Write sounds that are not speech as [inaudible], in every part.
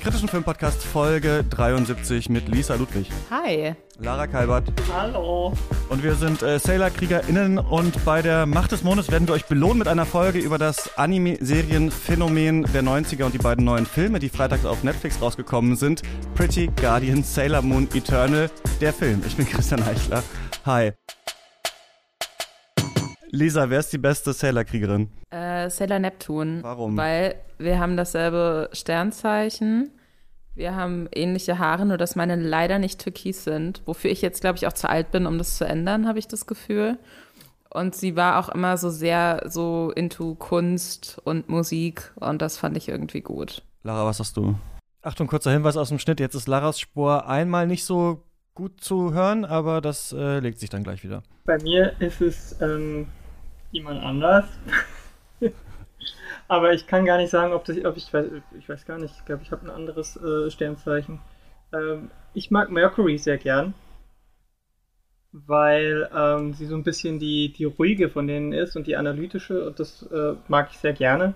kritischen Filmpodcast Folge 73 mit Lisa Ludwig. Hi. Lara Kalbert. Hallo. Und wir sind äh, Sailor-KriegerInnen und bei der Macht des Mondes werden wir euch belohnen mit einer Folge über das Anime-Serien-Phänomen der 90er und die beiden neuen Filme, die freitags auf Netflix rausgekommen sind. Pretty Guardian, Sailor Moon Eternal, der Film. Ich bin Christian Eichler. Hi. Lisa, wer ist die beste Sailor-Kriegerin? Äh, Sailor Neptun. Warum? Weil wir haben dasselbe Sternzeichen. Wir haben ähnliche Haare, nur dass meine leider nicht türkis sind. Wofür ich jetzt, glaube ich, auch zu alt bin, um das zu ändern, habe ich das Gefühl. Und sie war auch immer so sehr so into Kunst und Musik und das fand ich irgendwie gut. Lara, was hast du? Achtung, kurzer Hinweis aus dem Schnitt. Jetzt ist Laras Spur einmal nicht so gut zu hören, aber das äh, legt sich dann gleich wieder. Bei mir ist es ähm, jemand anders. Aber ich kann gar nicht sagen, ob, das, ob ich weiß, ich weiß gar nicht. Ich glaube, ich habe ein anderes äh, Sternzeichen. Ähm, ich mag Mercury sehr gern, weil ähm, sie so ein bisschen die, die ruhige von denen ist und die analytische und das äh, mag ich sehr gerne.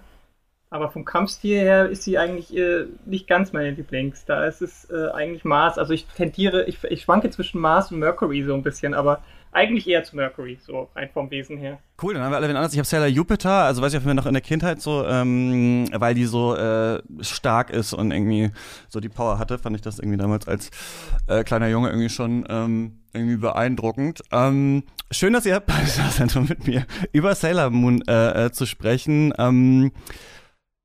Aber vom Kampfstil her ist sie eigentlich äh, nicht ganz meine Lieblings. Da ist es äh, eigentlich Mars. Also ich tendiere, ich, ich schwanke zwischen Mars und Mercury so ein bisschen, aber eigentlich eher zu Mercury, so rein vom Wesen her. Cool, dann haben wir alle wen anders. Ich habe Sailor Jupiter, also weiß ich jeden Fall noch in der Kindheit so, ähm, weil die so äh, stark ist und irgendwie so die Power hatte, fand ich das irgendwie damals als äh, kleiner Junge irgendwie schon ähm, irgendwie beeindruckend. Ähm, schön, dass ihr bei Zentrum mit mir über Sailor Moon äh, äh, zu sprechen. Ähm,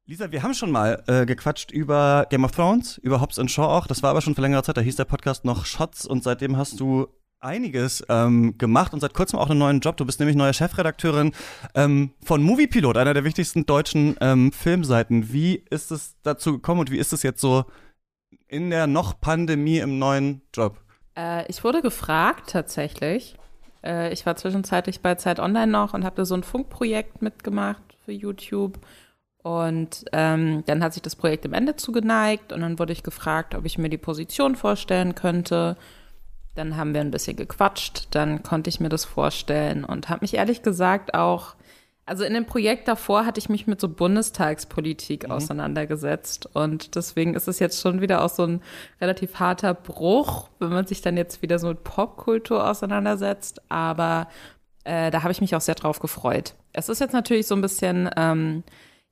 Lisa, wir haben schon mal äh, gequatscht über Game of Thrones, über Hobbs and Shaw auch. Das war aber schon vor längerer Zeit. Da hieß der Podcast noch Shots und seitdem hast du einiges ähm, gemacht und seit kurzem auch einen neuen Job. Du bist nämlich neue Chefredakteurin ähm, von Moviepilot, einer der wichtigsten deutschen ähm, Filmseiten. Wie ist es dazu gekommen und wie ist es jetzt so in der noch Pandemie im neuen Job? Äh, ich wurde gefragt tatsächlich. Äh, ich war zwischenzeitlich bei Zeit Online noch und habe da so ein Funkprojekt mitgemacht für YouTube. Und ähm, dann hat sich das Projekt im Ende zugeneigt und dann wurde ich gefragt, ob ich mir die Position vorstellen könnte. Dann haben wir ein bisschen gequatscht, dann konnte ich mir das vorstellen und habe mich ehrlich gesagt auch, also in dem Projekt davor hatte ich mich mit so Bundestagspolitik mhm. auseinandergesetzt und deswegen ist es jetzt schon wieder auch so ein relativ harter Bruch, wenn man sich dann jetzt wieder so mit Popkultur auseinandersetzt, aber äh, da habe ich mich auch sehr drauf gefreut. Es ist jetzt natürlich so ein bisschen ähm,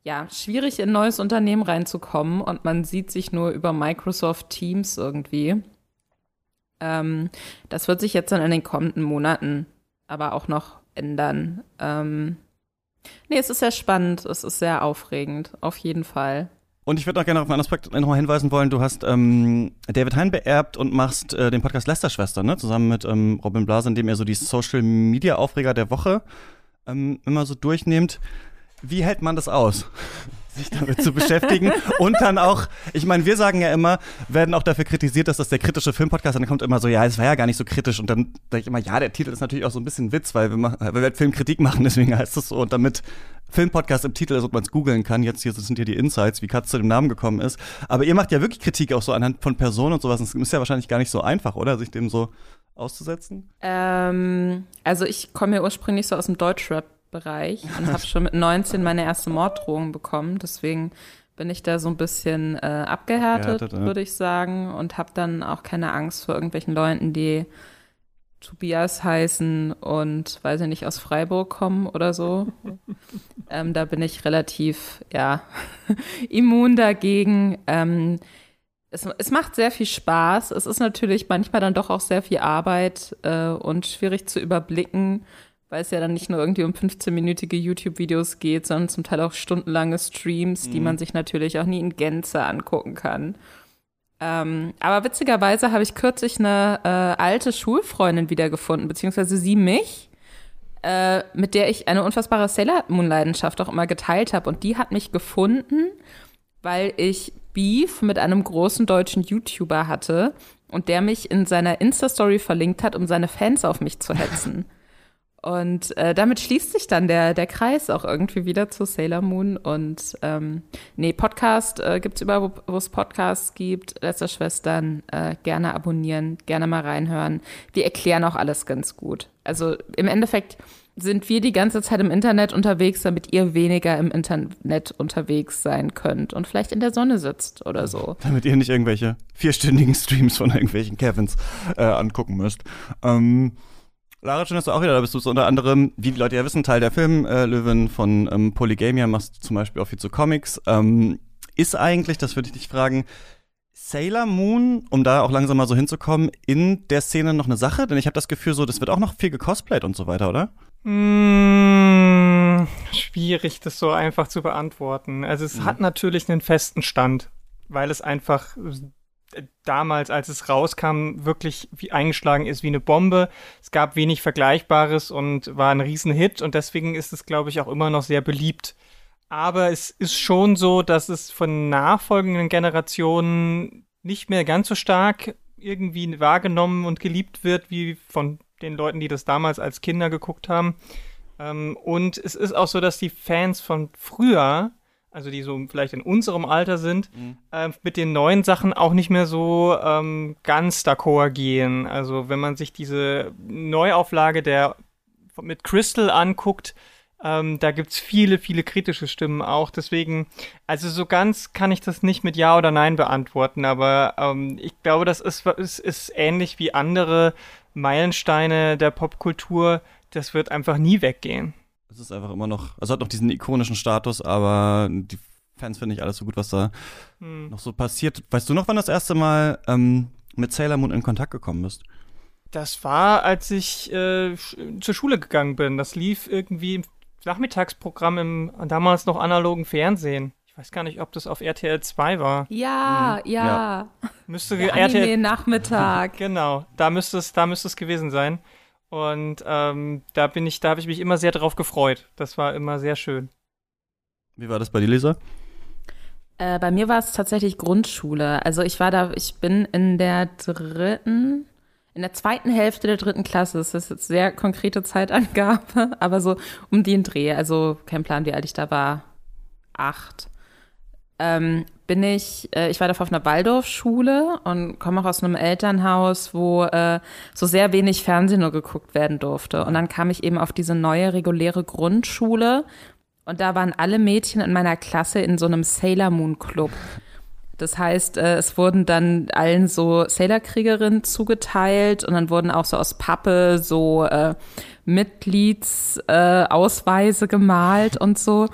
ja, schwierig in ein neues Unternehmen reinzukommen und man sieht sich nur über Microsoft Teams irgendwie. Ähm, das wird sich jetzt dann in den kommenden Monaten aber auch noch ändern. Ähm, nee, es ist sehr spannend, es ist sehr aufregend, auf jeden Fall. Und ich würde noch gerne auf einen Aspekt nochmal hinweisen wollen. Du hast ähm, David Hein beerbt und machst äh, den Podcast Lester-Schwester, ne? Zusammen mit ähm, Robin Blaser, in dem ihr so die Social-Media-Aufreger der Woche ähm, immer so durchnehmt. Wie hält man das aus? Sich damit zu beschäftigen [laughs] und dann auch, ich meine, wir sagen ja immer, werden auch dafür kritisiert, dass das der kritische Filmpodcast ist. Und dann kommt immer so, ja, es war ja gar nicht so kritisch. Und dann sage ich immer, ja, der Titel ist natürlich auch so ein bisschen Witz, weil wir, machen, weil wir halt Filmkritik machen, [laughs] deswegen heißt es so. Und damit Filmpodcast im Titel ist und man es googeln kann, jetzt hier sind hier die Insights, wie Katz zu dem Namen gekommen ist. Aber ihr macht ja wirklich Kritik auch so anhand von Personen und sowas. Es ist ja wahrscheinlich gar nicht so einfach, oder? Sich dem so auszusetzen? Ähm, also ich komme ja ursprünglich so aus dem Deutschrap Bereich und habe schon mit 19 meine erste Morddrohung bekommen. Deswegen bin ich da so ein bisschen äh, abgehärtet, abgehärtet ja. würde ich sagen, und habe dann auch keine Angst vor irgendwelchen Leuten, die Tobias heißen und weiß ich nicht aus Freiburg kommen oder so. [laughs] ähm, da bin ich relativ ja [laughs] immun dagegen. Ähm, es, es, macht sehr viel Spaß. Es ist natürlich manchmal dann doch auch sehr viel Arbeit äh, und schwierig zu überblicken, weil es ja dann nicht nur irgendwie um 15-minütige YouTube-Videos geht, sondern zum Teil auch stundenlange Streams, mhm. die man sich natürlich auch nie in Gänze angucken kann. Ähm, aber witzigerweise habe ich kürzlich eine äh, alte Schulfreundin wiedergefunden, beziehungsweise sie mich, äh, mit der ich eine unfassbare Sailor Moon-Leidenschaft auch immer geteilt habe. Und die hat mich gefunden, weil ich Beef mit einem großen deutschen YouTuber hatte und der mich in seiner Insta-Story verlinkt hat, um seine Fans auf mich zu hetzen. [laughs] Und äh, damit schließt sich dann der, der Kreis auch irgendwie wieder zu Sailor Moon. Und ähm, nee, Podcast äh, gibt es überall, wo es Podcasts gibt. Letzter Schwestern, äh, gerne abonnieren, gerne mal reinhören. Wir erklären auch alles ganz gut. Also im Endeffekt sind wir die ganze Zeit im Internet unterwegs, damit ihr weniger im Internet unterwegs sein könnt und vielleicht in der Sonne sitzt oder so. [laughs] Damit ihr nicht irgendwelche vierstündigen Streams von irgendwelchen Kevins äh, angucken müsst. Ähm, Lara, schön, dass du auch wieder da bist. Du bist unter anderem, wie die Leute ja wissen, Teil der Filmlöwen äh, von ähm, Polygamia, machst zum Beispiel auch viel zu Comics. Ähm, ist eigentlich, das würde ich dich fragen, Sailor Moon, um da auch langsam mal so hinzukommen, in der Szene noch eine Sache? Denn ich habe das Gefühl, so, das wird auch noch viel gecosplayt und so weiter, oder? Mmh, schwierig, das so einfach zu beantworten. Also es mhm. hat natürlich einen festen Stand, weil es einfach damals, als es rauskam, wirklich wie eingeschlagen ist wie eine Bombe. Es gab wenig Vergleichbares und war ein Riesenhit und deswegen ist es, glaube ich, auch immer noch sehr beliebt. Aber es ist schon so, dass es von nachfolgenden Generationen nicht mehr ganz so stark irgendwie wahrgenommen und geliebt wird wie von den Leuten, die das damals als Kinder geguckt haben. Ähm, und es ist auch so, dass die Fans von früher, also die so vielleicht in unserem Alter sind, mhm. äh, mit den neuen Sachen auch nicht mehr so ähm, ganz d'accord gehen. Also wenn man sich diese Neuauflage der mit Crystal anguckt, ähm, da gibt's viele, viele kritische Stimmen auch. Deswegen, also so ganz kann ich das nicht mit Ja oder Nein beantworten, aber ähm, ich glaube, das ist, ist, ist ähnlich wie andere Meilensteine der Popkultur. Das wird einfach nie weggehen. Es ist einfach immer noch, also hat noch diesen ikonischen Status, aber die Fans finden nicht alles so gut, was da hm. noch so passiert. Weißt du noch, wann das erste Mal ähm, mit Sailor Moon in Kontakt gekommen bist? Das war, als ich äh, zur Schule gegangen bin. Das lief irgendwie im Nachmittagsprogramm im damals noch analogen Fernsehen. Ich weiß gar nicht, ob das auf RTL 2 war. Ja, hm. ja. ja. Müsste Der RTL Nachmittag. [laughs] genau, da müsste es, da müsste es gewesen sein. Und ähm, da bin ich, da habe ich mich immer sehr drauf gefreut. Das war immer sehr schön. Wie war das bei dir, Lisa? Äh, bei mir war es tatsächlich Grundschule. Also ich war da, ich bin in der dritten, in der zweiten Hälfte der dritten Klasse, das ist jetzt sehr konkrete Zeitangabe, [laughs] aber so um den Dreh, also kein Plan, wie alt ich da war, acht, ähm, bin ich, äh, ich war da auf einer Waldorfschule und komme auch aus einem Elternhaus, wo äh, so sehr wenig Fernsehen nur geguckt werden durfte. Und dann kam ich eben auf diese neue reguläre Grundschule und da waren alle Mädchen in meiner Klasse in so einem Sailor Moon Club. Das heißt, äh, es wurden dann allen so Sailor-Kriegerinnen zugeteilt und dann wurden auch so aus Pappe so äh, Mitgliedsausweise äh, gemalt und so.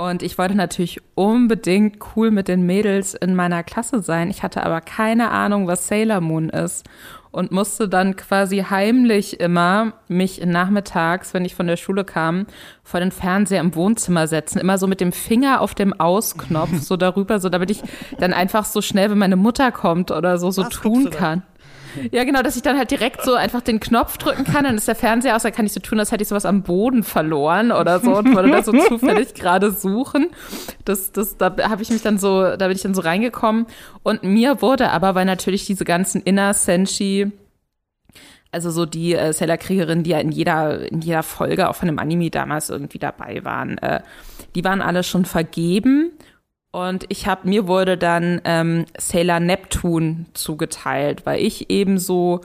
Und ich wollte natürlich unbedingt cool mit den Mädels in meiner Klasse sein. Ich hatte aber keine Ahnung, was Sailor Moon ist und musste dann quasi heimlich immer mich nachmittags, wenn ich von der Schule kam, vor den Fernseher im Wohnzimmer setzen, immer so mit dem Finger auf dem Ausknopf so darüber, so damit ich dann einfach so schnell, wenn meine Mutter kommt oder so, so Was tun kann. [laughs] Ja, genau, dass ich dann halt direkt so einfach den Knopf drücken kann, dann ist der Fernseher aus, dann kann ich so tun, als hätte ich sowas am Boden verloren oder so und würde da so [laughs] zufällig gerade suchen. Das, das, da habe ich mich dann so, da bin ich dann so reingekommen. Und mir wurde aber, weil natürlich diese ganzen Inner Senshi also so die äh, Sailor-Kriegerinnen, die ja in jeder, in jeder Folge auch von dem Anime damals irgendwie dabei waren, äh, die waren alle schon vergeben. Und ich habe mir wurde dann ähm, Sailor Neptune zugeteilt, weil ich eben so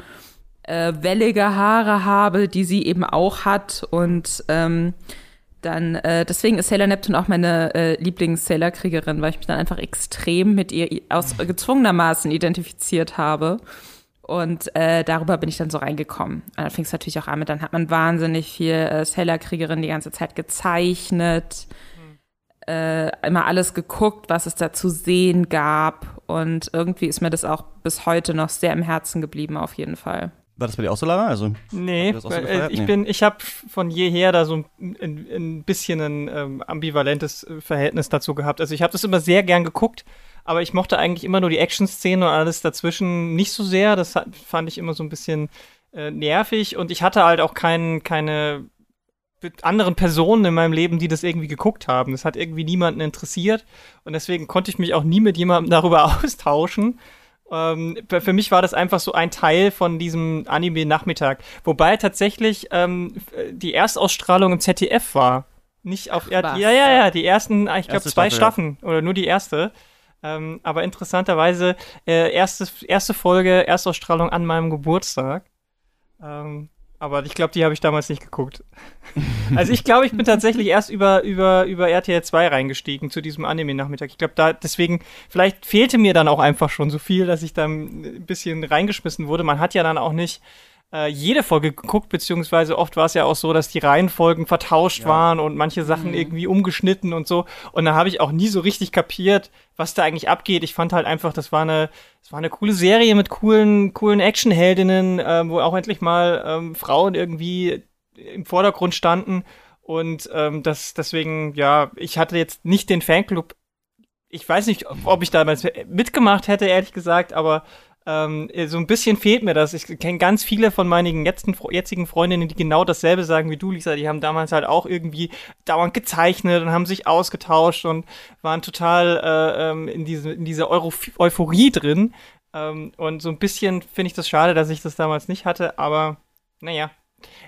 äh, wellige Haare habe, die sie eben auch hat. Und ähm, dann, äh, deswegen ist Sailor Neptune auch meine äh, Lieblings-Sailor-Kriegerin, weil ich mich dann einfach extrem mit ihr aus gezwungenermaßen identifiziert habe. Und äh, darüber bin ich dann so reingekommen. Und dann fing es natürlich auch an mit, dann hat man wahnsinnig viel äh, Sailor-Kriegerin die ganze Zeit gezeichnet äh, immer alles geguckt, was es da zu sehen gab. Und irgendwie ist mir das auch bis heute noch sehr im Herzen geblieben, auf jeden Fall. War das bei dir auch so, Lara? Also, nee, so äh, ich nee. bin, ich habe von jeher da so ein, ein, ein bisschen ein ähm, ambivalentes äh, Verhältnis dazu gehabt. Also ich habe das immer sehr gern geguckt, aber ich mochte eigentlich immer nur die Action-Szenen und alles dazwischen nicht so sehr. Das fand ich immer so ein bisschen äh, nervig und ich hatte halt auch kein, keine anderen Personen in meinem Leben, die das irgendwie geguckt haben. Das hat irgendwie niemanden interessiert und deswegen konnte ich mich auch nie mit jemandem [laughs] darüber austauschen. Ähm, für mich war das einfach so ein Teil von diesem Anime-Nachmittag. Wobei tatsächlich ähm, die Erstausstrahlung im ZDF war. Nicht auf Ach, Ja, ja, ja, die ersten, ich glaube, zwei Staffel, Staffeln ja. oder nur die erste. Ähm, aber interessanterweise, äh, erste, erste Folge, Erstausstrahlung an meinem Geburtstag. Ähm, Aber ich glaube, die habe ich damals nicht geguckt. [laughs] also ich glaube, ich bin tatsächlich erst über, über, über RTL 2 reingestiegen zu diesem Anime-Nachmittag. Ich glaube, da deswegen, vielleicht fehlte mir dann auch einfach schon so viel, dass ich da ein bisschen reingeschmissen wurde. Man hat ja dann auch nicht äh, jede Folge geguckt, beziehungsweise oft war es ja auch so, dass die Reihenfolgen vertauscht ja. waren und manche Sachen mhm. irgendwie umgeschnitten und so. Und da habe ich auch nie so richtig kapiert, was da eigentlich abgeht. Ich fand halt einfach, das war eine, das war eine coole Serie mit coolen, coolen Actionheldinnen, äh, wo auch endlich mal ähm, Frauen irgendwie im Vordergrund standen. Und ähm, das deswegen, ja, ich hatte jetzt nicht den Fanclub. Ich weiß nicht, ob ich damals mitgemacht hätte, ehrlich gesagt, aber ähm, so ein bisschen fehlt mir das. Ich kenne ganz viele von meinen jetzten, jetzigen Freundinnen, die genau dasselbe sagen wie du, Lisa. Die haben damals halt auch irgendwie dauernd gezeichnet und haben sich ausgetauscht und waren total äh, ähm, in, diese, in dieser Euro Euphorie drin. Ähm, und so ein bisschen finde ich das schade, dass ich das damals nicht hatte, aber naja,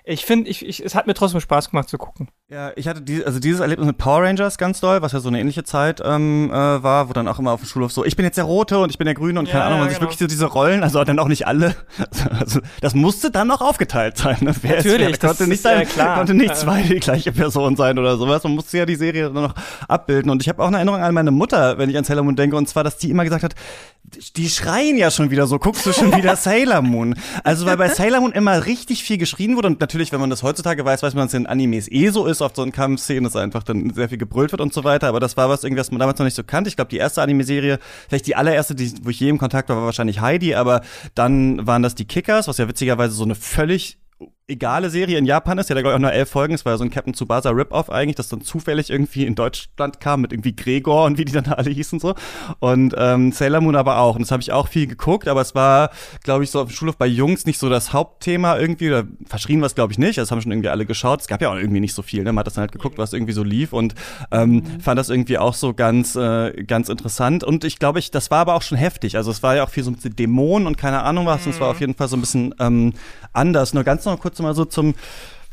ich finde, ich, ich, es hat mir trotzdem Spaß gemacht zu gucken. Ja, ich hatte die, also dieses Erlebnis mit Power Rangers ganz doll, was ja so eine ähnliche Zeit ähm, äh, war, wo dann auch immer auf dem Schulhof so, ich bin jetzt der Rote und ich bin der Grüne und keine Ahnung, man ja, sich genau. wirklich so diese Rollen, also dann auch nicht alle, [laughs] also das musste dann noch aufgeteilt sein. Ne? Wer Natürlich, ist, wer, konnte nicht, sein, ja, konnte nicht zwei die gleiche Person sein oder sowas, man musste ja die Serie dann noch abbilden und ich habe auch eine Erinnerung an meine Mutter, wenn ich an Sailor Moon denke und zwar, dass die immer gesagt hat, die schreien ja schon wieder so, guckst du schon wieder [laughs] Sailor Moon. Also weil bei Sailor Moon immer richtig viel geschrien wurde und natürlich, wenn man das heutzutage weiß, weiß man, dass es in Animes eh so ist, auf so einen Kampfszenen, dass einfach dann sehr viel gebrüllt wird und so weiter, aber das war was irgendwie, was man damals noch nicht so kannte. Ich glaube, die erste Anime-Serie, vielleicht die allererste, die, wo ich je im Kontakt war, war wahrscheinlich Heidi, aber dann waren das die Kickers, was ja witzigerweise so eine völlig egale Serie in Japan ist. Ja, da glaube ich auch nur elf Folgen. Es war ja so ein Captain Tsubasa Rip-Off eigentlich, das dann zufällig irgendwie in Deutschland kam mit irgendwie Gregor und wie die dann alle hießen so. Und ähm, Sailor Moon aber auch. Und das habe ich auch viel geguckt, aber es war, glaube ich, so auf dem Schulhof bei Jungs nicht so das Hauptthema irgendwie. Oder verschrien war es, glaube ich, nicht. Das haben schon irgendwie alle geschaut. Es gab ja auch irgendwie nicht so viel. Ne? Man hat das dann halt geguckt, was irgendwie so lief und ähm, mhm. fand das irgendwie auch so ganz, äh, ganz interessant. Und ich glaube, ich, das war aber auch schon heftig. Also es war ja auch viel so mit Dämonen und keine Ahnung was. Mhm. Und es war auf jeden Fall so ein bisschen ähm, anders. Nur ganz noch kurz mal so zum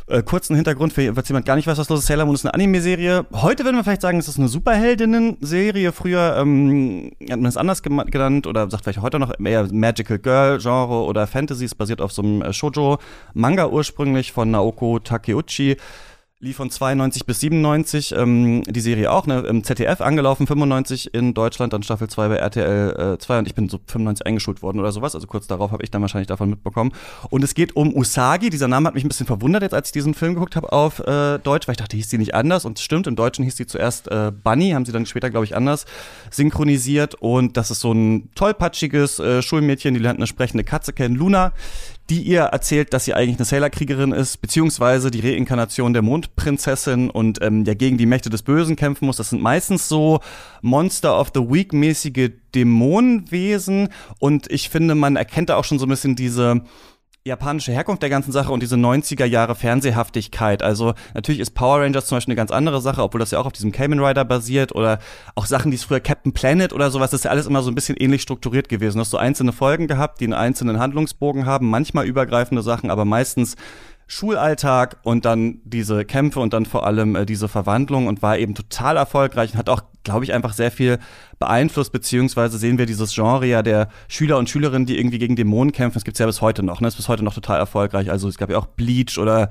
äh, kurzen Hintergrund, für, falls jemand gar nicht weiß, was los ist. Sailor Moon ist eine Anime-Serie. Heute würden wir vielleicht sagen, es ist eine Superheldinnen-Serie. Früher ähm, hat man es anders genannt oder sagt vielleicht heute noch eher Magical Girl-Genre oder Fantasy. Es basiert auf so einem äh, Shoujo-Manga ursprünglich von Naoko Takeuchi lief von 92 bis 97 ähm, die Serie auch, ne, im ZDF angelaufen, 95 in Deutschland, dann Staffel 2 bei RTL äh, 2 und ich bin so 95 eingeschult worden oder sowas, also kurz darauf habe ich dann wahrscheinlich davon mitbekommen. Und es geht um Usagi, dieser Name hat mich ein bisschen verwundert jetzt, als ich diesen Film geguckt habe auf äh, Deutsch, weil ich dachte, hieß die nicht anders? Und stimmt, im Deutschen hieß die zuerst äh, Bunny, haben sie dann später, glaube ich, anders synchronisiert. Und das ist so ein tollpatschiges äh, Schulmädchen, die lernt eine sprechende Katze kennen, Luna, die ihr erzählt, dass sie eigentlich eine Sailor-Kriegerin ist, beziehungsweise die Reinkarnation der Mondprinzessin und ähm, ja gegen die Mächte des Bösen kämpfen muss. Das sind meistens so Monster of the Week-mäßige Dämonenwesen und ich finde, man erkennt da auch schon so ein bisschen diese japanische Herkunft der ganzen Sache und diese 90er Jahre Fernsehhaftigkeit. Also natürlich ist Power Rangers zum Beispiel eine ganz andere Sache, obwohl das ja auch auf diesem Kamen Rider basiert oder auch Sachen, die es früher Captain Planet oder sowas, das ist ja alles immer so ein bisschen ähnlich strukturiert gewesen. Du hast so einzelne Folgen gehabt, die einen einzelnen Handlungsbogen haben, manchmal übergreifende Sachen, aber meistens Schulalltag und dann diese Kämpfe und dann vor allem äh, diese Verwandlung und war eben total erfolgreich und hat auch, glaube ich, einfach sehr viel beeinflusst, beziehungsweise sehen wir dieses Genre ja der Schüler und Schülerinnen, die irgendwie gegen Dämonen kämpfen. Das gibt's ja bis heute noch, ne? Das ist bis heute noch total erfolgreich. Also es gab ja auch Bleach oder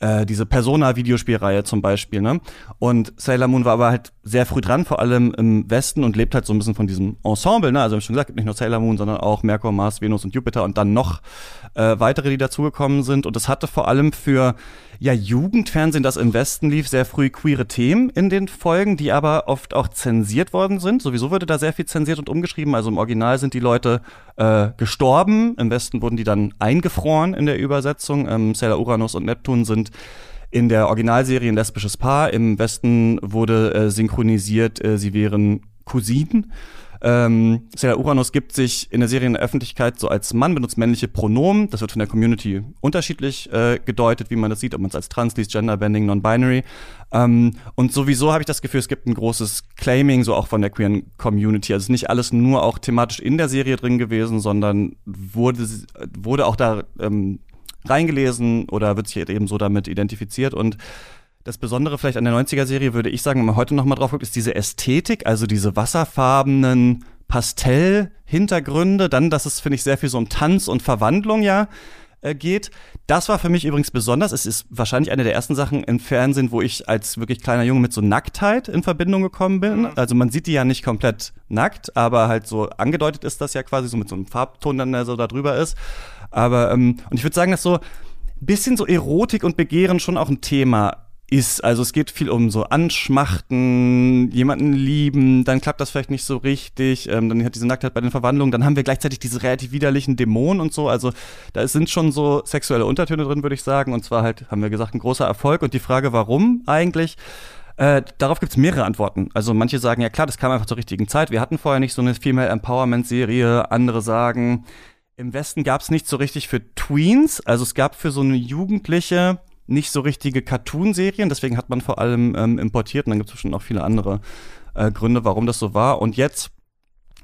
äh, diese Persona-Videospielreihe zum Beispiel, ne? Und Sailor Moon war aber halt sehr früh dran, vor allem im Westen und lebt halt so ein bisschen von diesem Ensemble, ne? Also, wie schon gesagt, gibt nicht nur Sailor Moon, sondern auch Merkur, Mars, Venus und Jupiter und dann noch äh, weitere, die dazugekommen sind. Und es hatte vor allem für ja, Jugendfernsehen, das im Westen lief, sehr früh queere Themen in den Folgen, die aber oft auch zensiert worden sind. Sowieso wurde da sehr viel zensiert und umgeschrieben. Also im Original sind die Leute äh, gestorben. Im Westen wurden die dann eingefroren in der Übersetzung. Ähm, Sailor Uranus und Neptun sind in der Originalserie ein lesbisches Paar. Im Westen wurde äh, synchronisiert, äh, sie wären Cousinen. Ähm, Sailor Uranus gibt sich in der Serie in der Öffentlichkeit so als Mann, benutzt männliche Pronomen. Das wird von der Community unterschiedlich äh, gedeutet, wie man das sieht, ob man es als trans liest, genderbending, non-binary. Ähm, und sowieso habe ich das Gefühl, es gibt ein großes Claiming, so auch von der queeren Community. Also nicht alles nur auch thematisch in der Serie drin gewesen, sondern wurde, wurde auch da ähm, reingelesen oder wird sich eben so damit identifiziert und das Besondere vielleicht an der 90er-Serie, würde ich sagen, wenn man heute noch mal drauf guckt, ist diese Ästhetik, also diese wasserfarbenen Pastell-Hintergründe. Dann, das ist, finde ich, sehr viel so um Tanz und Verwandlung ja äh, geht. Das war für mich übrigens besonders. Es ist wahrscheinlich eine der ersten Sachen im Fernsehen, wo ich als wirklich kleiner Junge mit so Nacktheit in Verbindung gekommen bin. Mhm. Also man sieht die ja nicht komplett nackt, aber halt so angedeutet ist das ja quasi so mit so einem Farbton, dann der so da drüber ist. Aber, ähm, und ich würde sagen, dass so bisschen so Erotik und Begehren schon auch ein Thema ist. Also es geht viel um so Anschmachten, jemanden lieben, dann klappt das vielleicht nicht so richtig, ähm, dann hat diese Nacktheit bei den Verwandlungen, dann haben wir gleichzeitig diese relativ widerlichen Dämonen und so. Also da sind schon so sexuelle Untertöne drin, würde ich sagen. Und zwar halt, haben wir gesagt, ein großer Erfolg. Und die Frage, warum eigentlich? Äh, darauf gibt es mehrere Antworten. Also manche sagen, ja klar, das kam einfach zur richtigen Zeit. Wir hatten vorher nicht so eine Female Empowerment-Serie. Andere sagen, im Westen gab es nicht so richtig für Tweens. Also es gab für so eine Jugendliche nicht so richtige Cartoon-Serien, deswegen hat man vor allem ähm, importiert und dann gibt es bestimmt noch viele andere äh, Gründe, warum das so war. Und jetzt,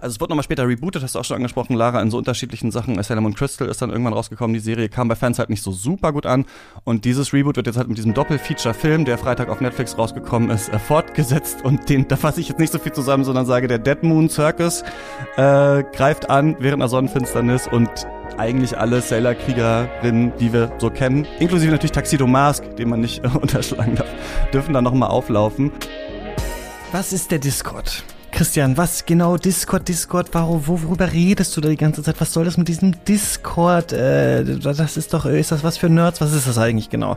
also es wird nochmal später rebootet, hast du auch schon angesprochen, Lara, in so unterschiedlichen Sachen. Sailor Moon Crystal ist dann irgendwann rausgekommen, die Serie kam bei Fans halt nicht so super gut an. Und dieses Reboot wird jetzt halt mit diesem Doppel-Feature-Film, der Freitag auf Netflix rausgekommen ist, äh, fortgetsetzt. Und den, da fasse ich jetzt nicht so viel zusammen, sondern sage, der Dead Moon Circus äh, greift an während einer Sonnenfinsternis und eigentlich alle Sailor-Kriegerinnen, die wir so kennen, inklusive natürlich Taxido Mask, den man nicht äh, [laughs] unterschlagen darf, dürfen dann nochmal auflaufen. Was ist der Discord? Christian, was genau Discord, Discord, warum, worüber redest du da die ganze Zeit? Was soll das mit diesem Discord? Äh, das ist doch, ist das was für Nerds? Was ist das eigentlich genau?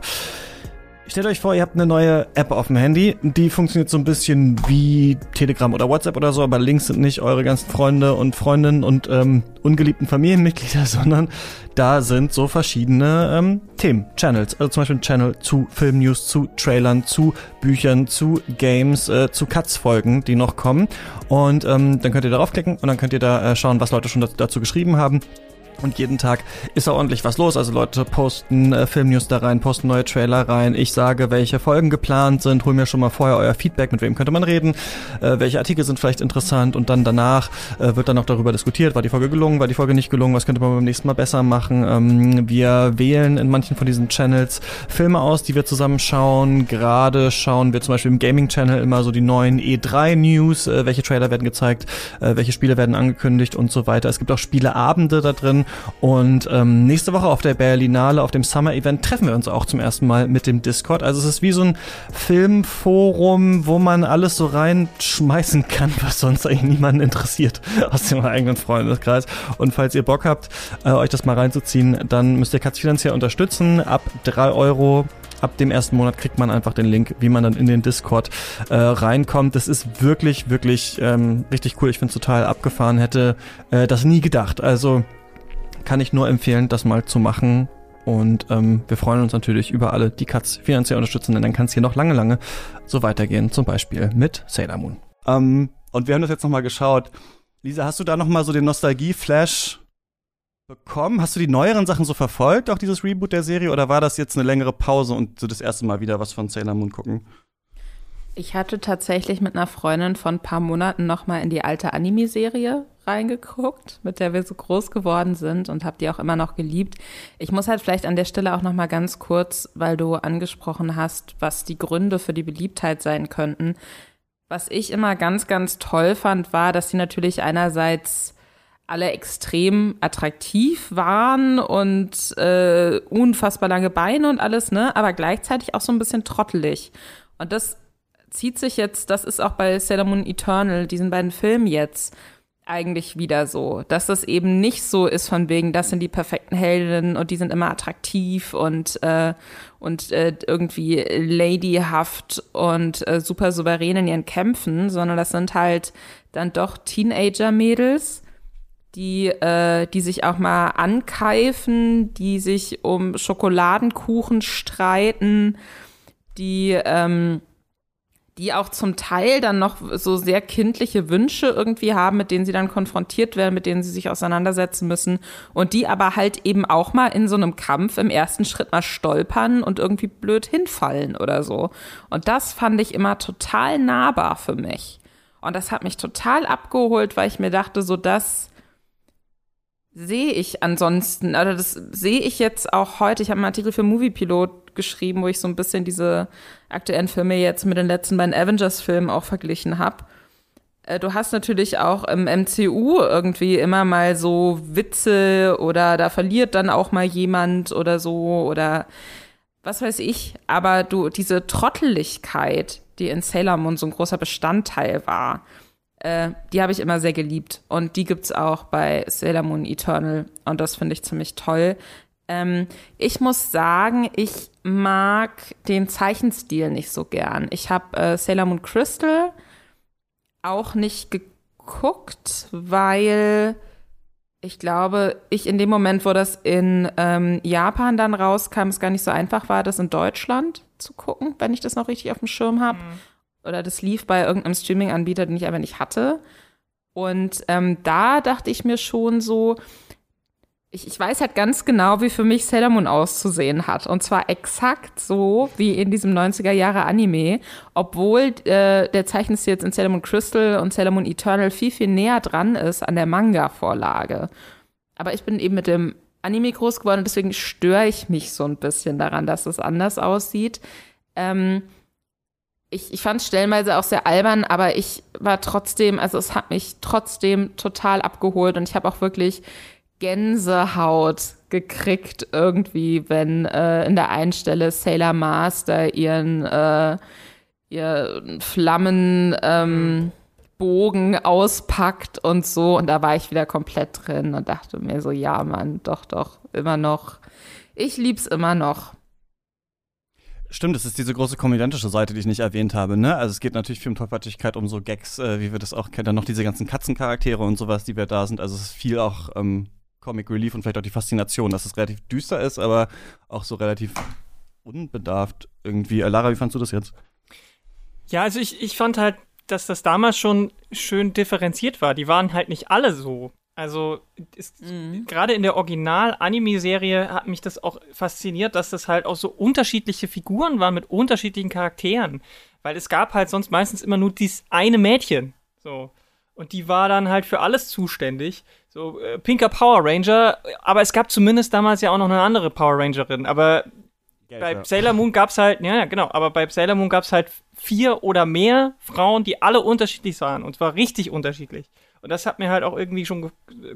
Stellt euch vor, ihr habt eine neue App auf dem Handy. Die funktioniert so ein bisschen wie Telegram oder WhatsApp oder so, aber Links sind nicht eure ganzen Freunde und Freundinnen und ähm, ungeliebten Familienmitglieder, [laughs] sondern da sind so verschiedene ähm, Themen, Channels. Also zum Beispiel ein Channel zu Filmnews, zu Trailern, zu Büchern, zu Games, äh, zu Cuts-Folgen, die noch kommen. Und ähm, dann könnt ihr darauf klicken und dann könnt ihr da äh, schauen, was Leute schon dazu geschrieben haben. Und jeden Tag ist da ordentlich was los. Also Leute posten äh, Filmnews da rein, posten neue Trailer rein. Ich sage, welche Folgen geplant sind. Hol mir schon mal vorher euer Feedback, mit wem könnte man reden, äh, welche Artikel sind vielleicht interessant und dann danach äh, wird dann noch darüber diskutiert, war die Folge gelungen, war die Folge nicht gelungen, was könnte man beim nächsten Mal besser machen. Ähm, wir wählen in manchen von diesen Channels Filme aus, die wir zusammen schauen. Gerade schauen wir zum Beispiel im Gaming-Channel immer so die neuen E3-News, äh, welche Trailer werden gezeigt, äh, welche Spiele werden angekündigt und so weiter. Es gibt auch Spieleabende da drin und ähm, nächste Woche auf der Berlinale, auf dem Summer Event, treffen wir uns auch zum ersten Mal mit dem Discord. Also es ist wie so ein Filmforum, wo man alles so reinschmeißen kann, was sonst eigentlich niemanden interessiert [laughs] aus dem eigenen Freundeskreis. Und falls ihr Bock habt, äh, euch das mal reinzuziehen, dann müsst ihr Katz finanziell unterstützen. Ab drei Euro ab dem ersten Monat kriegt man einfach den Link, wie man dann in den Discord äh, reinkommt. Das ist wirklich, wirklich ähm, richtig cool. Ich finde es total abgefahren. Hätte äh, das nie gedacht. Also kann ich nur empfehlen, das mal zu machen. Und ähm, wir freuen uns natürlich über alle, die Katz finanziell unterstützen, denn dann kann es hier noch lange, lange so weitergehen. Zum Beispiel mit Sailor Moon. Ähm, und wir haben das jetzt nochmal geschaut. Lisa, hast du da nochmal so den Nostalgie-Flash bekommen? Hast du die neueren Sachen so verfolgt, auch dieses Reboot der Serie, oder war das jetzt eine längere Pause und so das erste Mal wieder was von Sailor Moon gucken? Ich hatte tatsächlich mit einer Freundin von ein paar Monaten nochmal in die alte Anime-Serie reingeguckt, mit der wir so groß geworden sind und habe die auch immer noch geliebt. Ich muss halt vielleicht an der Stelle auch noch mal ganz kurz, weil du angesprochen hast, was die Gründe für die Beliebtheit sein könnten. Was ich immer ganz, ganz toll fand, war, dass sie natürlich einerseits alle extrem attraktiv waren und äh, unfassbar lange Beine und alles, ne, aber gleichzeitig auch so ein bisschen trottelig. Und das zieht sich jetzt, das ist auch bei Sailor Moon Eternal, diesen beiden Filmen jetzt eigentlich wieder so, dass das eben nicht so ist von wegen, das sind die perfekten Heldinnen und die sind immer attraktiv und äh, und äh, irgendwie ladyhaft und äh, super souverän in ihren Kämpfen, sondern das sind halt dann doch Teenager-Mädels, die äh, die sich auch mal ankeifen, die sich um Schokoladenkuchen streiten, die ähm, die auch zum Teil dann noch so sehr kindliche Wünsche irgendwie haben, mit denen sie dann konfrontiert werden, mit denen sie sich auseinandersetzen müssen und die aber halt eben auch mal in so einem Kampf im ersten Schritt mal stolpern und irgendwie blöd hinfallen oder so. Und das fand ich immer total nahbar für mich. Und das hat mich total abgeholt, weil ich mir dachte, so das sehe ich ansonsten, also das sehe ich jetzt auch heute. Ich habe einen Artikel für Moviepilot geschrieben, wo ich so ein bisschen diese aktuellen Filme jetzt mit den letzten beiden Avengers-Filmen auch verglichen habe. äh, du hast natürlich auch im MCU irgendwie immer mal so Witze oder da verliert dann auch mal jemand oder so oder was weiß ich. Aber du, diese Trotteligkeit, die in Sailor Moon so ein großer Bestandteil war, äh, die habe ich immer sehr geliebt. Und die gibt's auch bei Sailor Moon Eternal. Und das finde ich ziemlich toll. Ähm, ich muss sagen, ich mag den Zeichenstil nicht so gern. Ich habe äh, Sailor Moon Crystal auch nicht geguckt, weil ich glaube, ich in dem Moment, wo das in ähm, Japan dann rauskam, es gar nicht so einfach war, das in Deutschland zu gucken, wenn ich das noch richtig auf dem Schirm habe. Mhm. Oder das lief bei irgendeinem Streaming-Anbieter, den ich aber nicht hatte. Und ähm, da dachte ich mir schon so, ich, ich weiß halt ganz genau, wie für mich Sailor Moon auszusehen hat. Und zwar exakt so wie in diesem 90er Jahre Anime, obwohl äh, der Zeichenstil jetzt in Sailor Moon Crystal und Sailor Moon Eternal viel, viel näher dran ist an der Manga-Vorlage. Aber ich bin eben mit dem Anime groß geworden und deswegen störe ich mich so ein bisschen daran, dass es anders aussieht. Ähm, ich, ich fand es stellenweise auch sehr albern, aber ich war trotzdem, also es hat mich trotzdem total abgeholt und ich habe auch wirklich Gänsehaut gekriegt irgendwie, wenn äh, in der einen Stelle Sailor Master ihren, äh, ihren Flammenbogen ähm, auspackt und so. Und da war ich wieder komplett drin und dachte mir so, ja, Mann, doch, doch, immer noch. Ich lieb's immer noch. Stimmt, es ist diese große komödiantische Seite, die ich nicht erwähnt habe, ne? Also es geht natürlich viel um Tollpatschigkeit, um so Gags, äh, wie wir das auch kennen, dann noch diese ganzen Katzencharaktere und sowas, die wir da sind. Also es ist viel auch ähm, Comic Relief und vielleicht auch die Faszination, dass es relativ düster ist, aber auch so relativ unbedarft irgendwie. Lara, wie fandst du das jetzt? Ja, also ich, ich fand halt, dass das damals schon schön differenziert war. Die waren halt nicht alle so. Also mhm. gerade in der Original-Anime-Serie hat mich das auch fasziniert, dass das halt auch so unterschiedliche Figuren waren mit unterschiedlichen Charakteren. Weil es gab halt sonst meistens immer nur dieses eine Mädchen. So. Und die war dann halt für alles zuständig. So, äh, pinker Power Ranger, aber es gab zumindest damals ja auch noch eine andere Power Rangerin. Aber Gelb, bei ja. Sailor Moon gab's halt, ja, genau, aber bei Sailor Moon gab's halt vier oder mehr Frauen, die alle unterschiedlich sahen. Und zwar richtig unterschiedlich. Und das hat mir halt auch irgendwie schon ge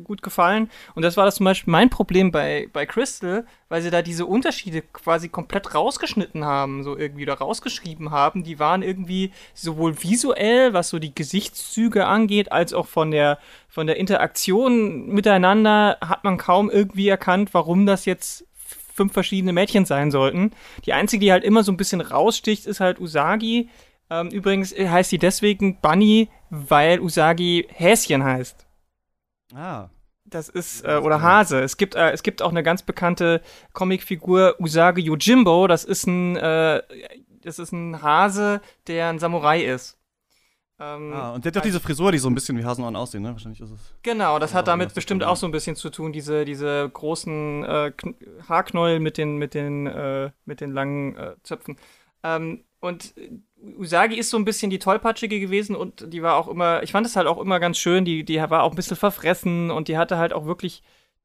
gut gefallen. Und das war das zum Beispiel mein Problem bei, bei Crystal, weil sie da diese Unterschiede quasi komplett rausgeschnitten haben, so irgendwie oder rausgeschrieben haben. Die waren irgendwie sowohl visuell, was so die Gesichtszüge angeht, als auch von der, von der Interaktion miteinander hat man kaum irgendwie erkannt, warum das jetzt fünf verschiedene Mädchen sein sollten. Die einzige, die halt immer so ein bisschen raussticht, ist halt Usagi, ähm, übrigens heißt sie deswegen Bunny, weil Usagi Häschen heißt. Ah. Das ist, äh, oder Hase. Es gibt, äh, es gibt auch eine ganz bekannte Comicfigur Usagi Yojimbo. Das ist ein, äh, das ist ein Hase, der ein Samurai ist. Ähm, ah, und der hat doch diese Frisur, die so ein bisschen wie Hasenohren aussehen, ne? Wahrscheinlich ist es. Genau, das hat damit bestimmt auch so ein bisschen zu tun, diese, diese großen äh, Haarknäuel mit den, mit den, äh, mit den langen äh, Zöpfen. Ähm, und Usagi ist so ein bisschen die tollpatschige gewesen und die war auch immer, ich fand es halt auch immer ganz schön, die, die war auch ein bisschen verfressen und die hatte halt auch wirklich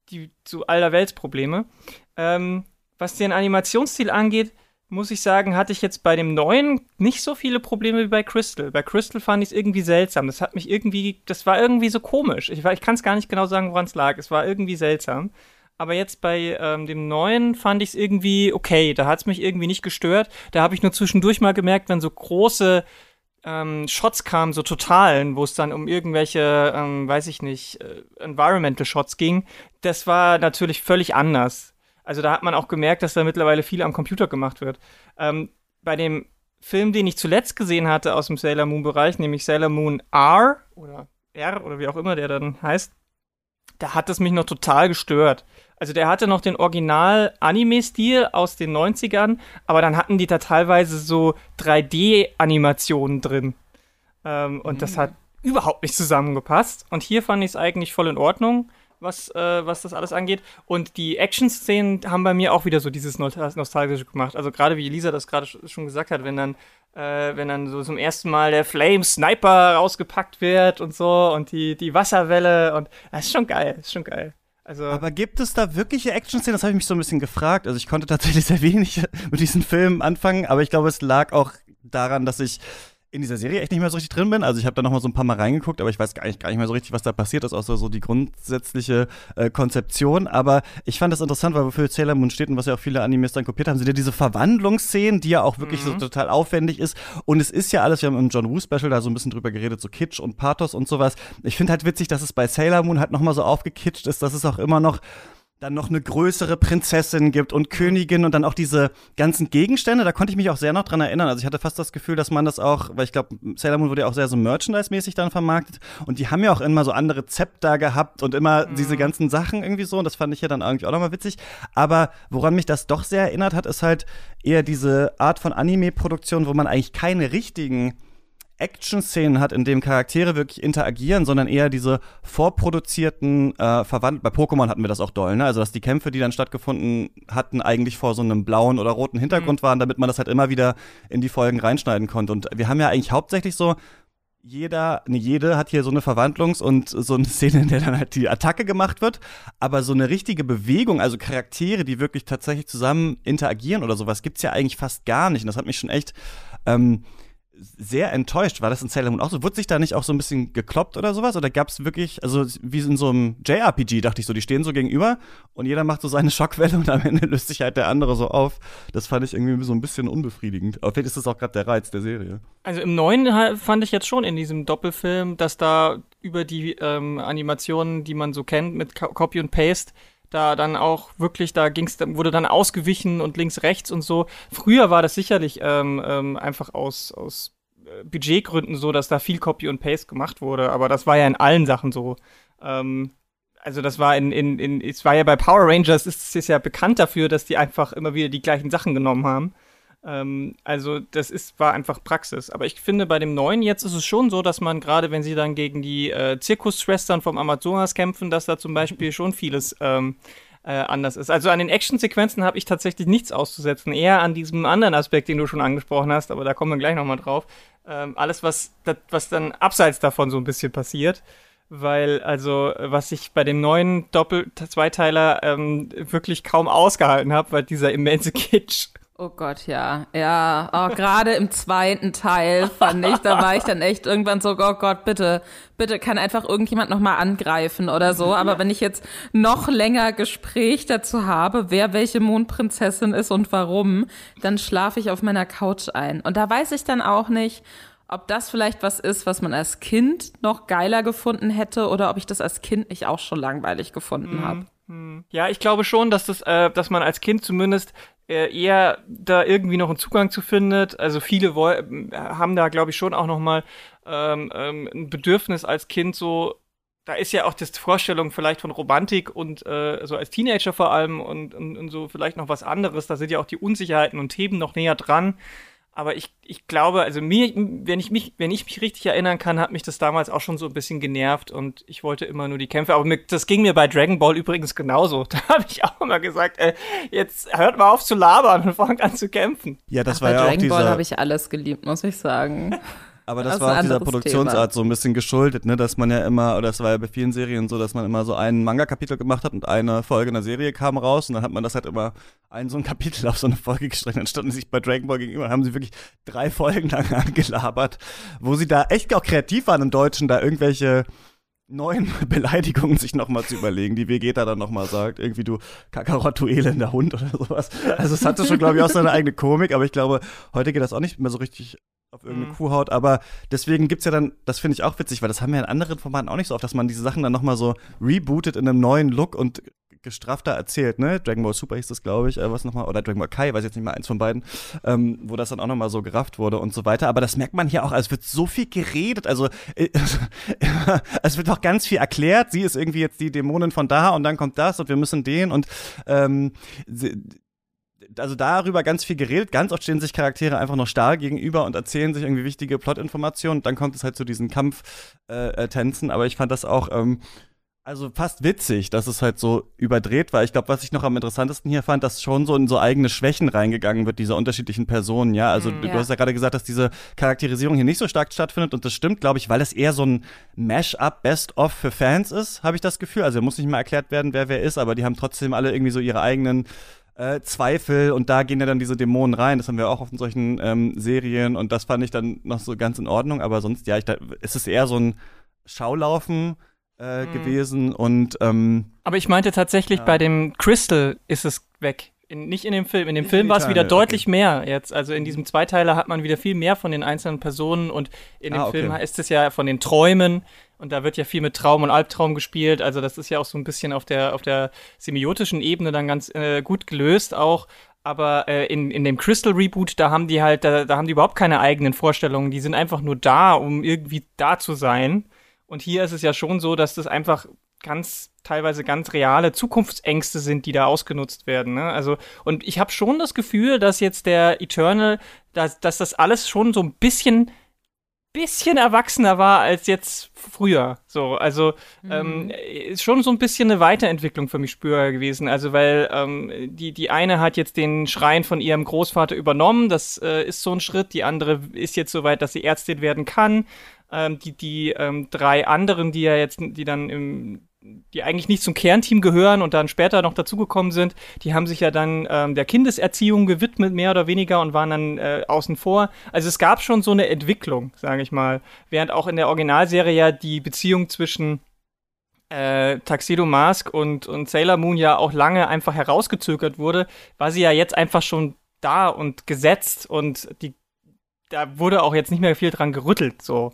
die zu aller Weltsprobleme. Ähm, was den Animationsstil angeht, muss ich sagen, hatte ich jetzt bei dem neuen nicht so viele Probleme wie bei Crystal. Bei Crystal fand ich es irgendwie seltsam. Das hat mich irgendwie, das war irgendwie so komisch. Ich, ich kann es gar nicht genau sagen, woran es lag. Es war irgendwie seltsam. Aber jetzt bei ähm, dem neuen fand ich es irgendwie okay. Da hat es mich irgendwie nicht gestört. Da habe ich nur zwischendurch mal gemerkt, wenn so große ähm, Shots kamen, so totalen, wo es dann um irgendwelche, ähm, weiß ich nicht, äh, Environmental Shots ging. Das war natürlich völlig anders. Also da hat man auch gemerkt, dass da mittlerweile viel am Computer gemacht wird. Ähm, bei dem Film, den ich zuletzt gesehen hatte aus dem Sailor Moon Bereich, nämlich Sailor Moon R oder R oder wie auch immer der dann heißt, da hat es mich noch total gestört. Also der hatte noch den Original-Anime-Stil aus den 90ern, aber dann hatten die da teilweise so 3D-Animationen drin. Ähm, und mhm. das hat überhaupt nicht zusammengepasst. Und hier fand ich es eigentlich voll in Ordnung, was, äh, was das alles angeht. Und die Action-Szenen haben bei mir auch wieder so dieses Nostalgische gemacht. Also gerade wie Elisa das gerade schon gesagt hat, wenn dann äh, wenn dann so zum ersten Mal der Flame Sniper rausgepackt wird und so und die, die Wasserwelle und das ist schon geil, ist schon geil. Also aber gibt es da wirkliche Action-Szenen? Das habe ich mich so ein bisschen gefragt. Also ich konnte tatsächlich sehr wenig [laughs] mit diesen Filmen anfangen, aber ich glaube, es lag auch daran, dass ich in dieser Serie echt nicht mehr so richtig drin bin. Also ich habe da noch mal so ein paar Mal reingeguckt, aber ich weiß gar nicht, gar nicht mehr so richtig, was da passiert ist, außer so die grundsätzliche äh, Konzeption. Aber ich fand das interessant, weil wofür Sailor Moon steht und was ja auch viele Animes dann kopiert haben, sind ja diese Verwandlungsszenen, die ja auch wirklich mhm. so total aufwendig ist. Und es ist ja alles, wir haben im John Woo Special da so ein bisschen drüber geredet, so Kitsch und Pathos und sowas. Ich finde halt witzig, dass es bei Sailor Moon halt noch mal so aufgekitscht ist, dass es auch immer noch dann noch eine größere Prinzessin gibt und Königin und dann auch diese ganzen Gegenstände, da konnte ich mich auch sehr noch dran erinnern. Also ich hatte fast das Gefühl, dass man das auch, weil ich glaube, Sailor Moon wurde ja auch sehr so Merchandise-mäßig dann vermarktet und die haben ja auch immer so andere Zepter gehabt und immer mhm. diese ganzen Sachen irgendwie so und das fand ich ja dann irgendwie auch nochmal witzig. Aber woran mich das doch sehr erinnert hat, ist halt eher diese Art von Anime-Produktion, wo man eigentlich keine richtigen Action-Szenen hat, in denen Charaktere wirklich interagieren, sondern eher diese vorproduzierten äh, Verwandten. Bei Pokémon hatten wir das auch doll, ne? Also dass die Kämpfe, die dann stattgefunden hatten, eigentlich vor so einem blauen oder roten Hintergrund mhm. waren, damit man das halt immer wieder in die Folgen reinschneiden konnte. Und wir haben ja eigentlich hauptsächlich so jeder, ne, jede hat hier so eine Verwandlungs- und so eine Szene, in der dann halt die Attacke gemacht wird. Aber so eine richtige Bewegung, also Charaktere, die wirklich tatsächlich zusammen interagieren oder sowas, gibt's ja eigentlich fast gar nicht. Und das hat mich schon echt ähm, sehr enttäuscht. War das in Sailor Moon auch so? Wurde sich da nicht auch so ein bisschen gekloppt oder sowas? Oder gab es wirklich, also wie in so einem JRPG, dachte ich so, die stehen so gegenüber und jeder macht so seine Schockwelle und am Ende [laughs] löst sich halt der andere so auf. Das fand ich irgendwie so ein bisschen unbefriedigend. Aber vielleicht ist das auch gerade der Reiz der Serie. Also im neuen fand ich jetzt schon in diesem Doppelfilm, dass da über die ähm, Animationen, die man so kennt, mit Copy und Paste, da dann auch wirklich, da ging's, wurde dann ausgewichen und links, rechts und so. Früher war das sicherlich ähm, ähm, einfach aus, aus äh, Budgetgründen so, dass da viel Copy und Paste gemacht wurde, aber das war ja in allen Sachen so. Ähm, also das war in, in, in, es war ja bei Power Rangers, ist es ja bekannt dafür, dass die einfach immer wieder die gleichen Sachen genommen haben. Ähm, also das ist, war einfach Praxis. Aber ich finde, bei dem neuen jetzt ist es schon so, dass man gerade, wenn sie dann gegen die äh, Zirkusschwestern vom Amazonas kämpfen, dass da zum Beispiel schon vieles ähm, äh, anders ist. Also an den Actionsequenzen habe ich tatsächlich nichts auszusetzen. Eher an diesem anderen Aspekt, den du schon angesprochen hast, aber da kommen wir gleich nochmal drauf. Ähm, alles, was, das, was dann abseits davon so ein bisschen passiert weil also was ich bei dem neuen Doppel-Zweiteiler ähm, wirklich kaum ausgehalten habe, war dieser immense Kitsch. Oh Gott, ja. Ja, oh, gerade im zweiten Teil fand ich, da war ich dann echt irgendwann so, oh Gott, bitte, bitte kann einfach irgendjemand nochmal angreifen oder so. Aber wenn ich jetzt noch länger Gespräch dazu habe, wer welche Mondprinzessin ist und warum, dann schlafe ich auf meiner Couch ein. Und da weiß ich dann auch nicht, ob das vielleicht was ist, was man als Kind noch geiler gefunden hätte oder ob ich das als Kind nicht auch schon langweilig gefunden mhm. habe. Hm. Ja, ich glaube schon, dass das, äh, dass man als Kind zumindest eher da irgendwie noch einen Zugang zu findet. Also viele haben da, glaube ich, schon auch noch mal ähm, ähm, ein Bedürfnis als Kind so. Da ist ja auch das Vorstellung vielleicht von Romantik und äh, so als Teenager vor allem und, und, und so vielleicht noch was anderes. Da sind ja auch die Unsicherheiten und Themen noch näher dran. Aber ich, ich glaube, also mir, wenn ich mich, wenn ich mich richtig erinnern kann, hat mich das damals auch schon so ein bisschen genervt und ich wollte immer nur die Kämpfe. Aber mit, das ging mir bei Dragon Ball übrigens genauso. [laughs] Da habe ich auch immer gesagt, äh, jetzt hört mal auf zu labern und fangt an zu kämpfen. Ja, das Ach, war ja Dragon auch dieser... Ball habe ich alles geliebt, muss ich sagen. [laughs] Aber das, das war auch dieser Produktionsart Thema. so ein bisschen geschuldet, ne, dass man ja immer, oder das war ja bei vielen Serien so, dass man immer so ein Manga-Kapitel gemacht hat und eine Folge in der Serie kam raus und dann hat man das halt immer ein so ein Kapitel auf so eine Folge gestreckt. Dann standen sie sich bei Dragon Ball gegenüber, haben sie wirklich drei Folgen lang [laughs] angelabert, wo sie da echt auch kreativ waren im Deutschen, da irgendwelche neuen [laughs] Beleidigungen sich nochmal zu überlegen, die Vegeta dann nochmal sagt. Irgendwie du Kakarot, du elender Hund oder sowas. Also es hatte schon, glaube ich, auch seine eigene Komik, aber ich glaube, heute geht das auch nicht mehr so richtig auf irgendeine mhm. Kuhhaut, aber deswegen gibt's ja dann, das finde ich auch witzig, weil das haben wir in anderen Formaten auch nicht so oft, dass man diese Sachen dann nochmal so rebootet in einem neuen Look und gestrafter erzählt, ne? Dragon Ball Super hieß das, glaube ich, äh, was nochmal, oder Dragon Ball Kai, weiß jetzt nicht mal eins von beiden, ähm, wo das dann auch nochmal so gerafft wurde und so weiter. Aber das merkt man hier auch, also es wird so viel geredet, also äh, [laughs] es wird auch ganz viel erklärt. Sie ist irgendwie jetzt die Dämonin von da und dann kommt das und wir müssen den und ähm, also darüber ganz viel geredet. Ganz oft stehen sich Charaktere einfach noch starr gegenüber und erzählen sich irgendwie wichtige Plotinformationen. Dann kommt es halt zu diesen Kampftänzen. Äh, äh, Aber ich fand das auch ähm, also fast witzig, dass es halt so überdreht war. Ich glaube, was ich noch am interessantesten hier fand, dass schon so in so eigene Schwächen reingegangen wird, diese unterschiedlichen Personen, ja. Also mm, ja. du hast ja gerade gesagt, dass diese Charakterisierung hier nicht so stark stattfindet und das stimmt, glaube ich, weil es eher so ein Mash-up, Best-of für Fans ist, habe ich das Gefühl. Also muss nicht mal erklärt werden, wer wer ist, aber die haben trotzdem alle irgendwie so ihre eigenen äh, Zweifel und da gehen ja dann diese Dämonen rein. Das haben wir auch auf solchen ähm, Serien und das fand ich dann noch so ganz in Ordnung. Aber sonst, ja, ich, da, es ist eher so ein Schaulaufen äh, mhm. gewesen und ähm, Aber ich meinte tatsächlich, ja. bei dem Crystal ist es weg. In, nicht in dem Film. In dem in Film war es wieder deutlich okay. mehr jetzt. Also in diesem Zweiteiler hat man wieder viel mehr von den einzelnen Personen und in dem ah, okay. Film ist es ja von den Träumen und da wird ja viel mit Traum und Albtraum gespielt. Also das ist ja auch so ein bisschen auf der, auf der semiotischen Ebene dann ganz äh, gut gelöst auch. Aber äh, in, in dem Crystal Reboot, da haben die halt, da, da haben die überhaupt keine eigenen Vorstellungen. Die sind einfach nur da, um irgendwie da zu sein. Und hier ist es ja schon so, dass das einfach ganz teilweise ganz reale Zukunftsängste sind, die da ausgenutzt werden. Ne? Also und ich habe schon das Gefühl, dass jetzt der Eternal, dass, dass das alles schon so ein bisschen bisschen erwachsener war als jetzt früher. So, also ähm, mhm. ähm, ist schon so ein bisschen eine Weiterentwicklung für mich spürbar gewesen. Also weil ähm, die die eine hat jetzt den Schrein von ihrem Großvater übernommen. Das äh, ist so ein Schritt. Die andere ist jetzt so weit, dass sie Ärztin werden kann. Ähm, die die ähm, drei anderen, die ja jetzt, die dann im die eigentlich nicht zum Kernteam gehören und dann später noch dazugekommen sind, die haben sich ja dann ähm, der Kindeserziehung gewidmet, mehr oder weniger, und waren dann äh, außen vor. Also es gab schon so eine Entwicklung, sage ich mal. Während auch in der Originalserie ja die Beziehung zwischen äh, Tuxedo Mask und, und Sailor Moon ja auch lange einfach herausgezögert wurde, war sie ja jetzt einfach schon da und gesetzt und die da wurde auch jetzt nicht mehr viel dran gerüttelt, so.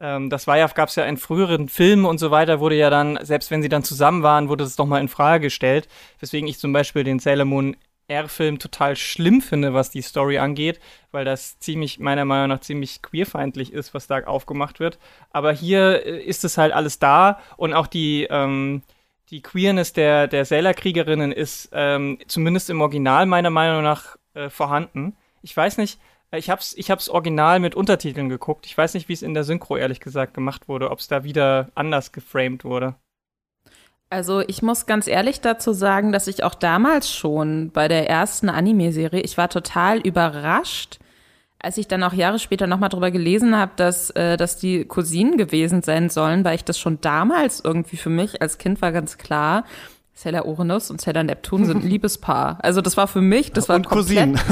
Ähm, das war ja, gab es ja in früheren Filmen und so weiter, wurde ja dann, selbst wenn sie dann zusammen waren, wurde das doch mal in Frage gestellt. Weswegen ich zum Beispiel den Sailor Moon R-Film total schlimm finde, was die Story angeht, weil das ziemlich, meiner Meinung nach, ziemlich queerfeindlich ist, was da aufgemacht wird. Aber hier äh, ist es halt alles da und auch die, ähm, die Queerness der, der Sailor-Kriegerinnen ist ähm, zumindest im Original meiner Meinung nach äh, vorhanden. Ich weiß nicht, ich hab's, ich hab's original mit Untertiteln geguckt. Ich weiß nicht, wie es in der Synchro ehrlich gesagt gemacht wurde, ob es da wieder anders geframed wurde. Also ich muss ganz ehrlich dazu sagen, dass ich auch damals schon bei der ersten Anime-Serie, ich war total überrascht, als ich dann auch Jahre später nochmal drüber gelesen habe, dass, äh, dass die Cousinen gewesen sein sollen, weil ich das schon damals irgendwie für mich als Kind war ganz klar, Sailor Uranus und Sailor Neptun sind [laughs] ein Liebespaar. Also das war für mich, das war und komplett. [laughs]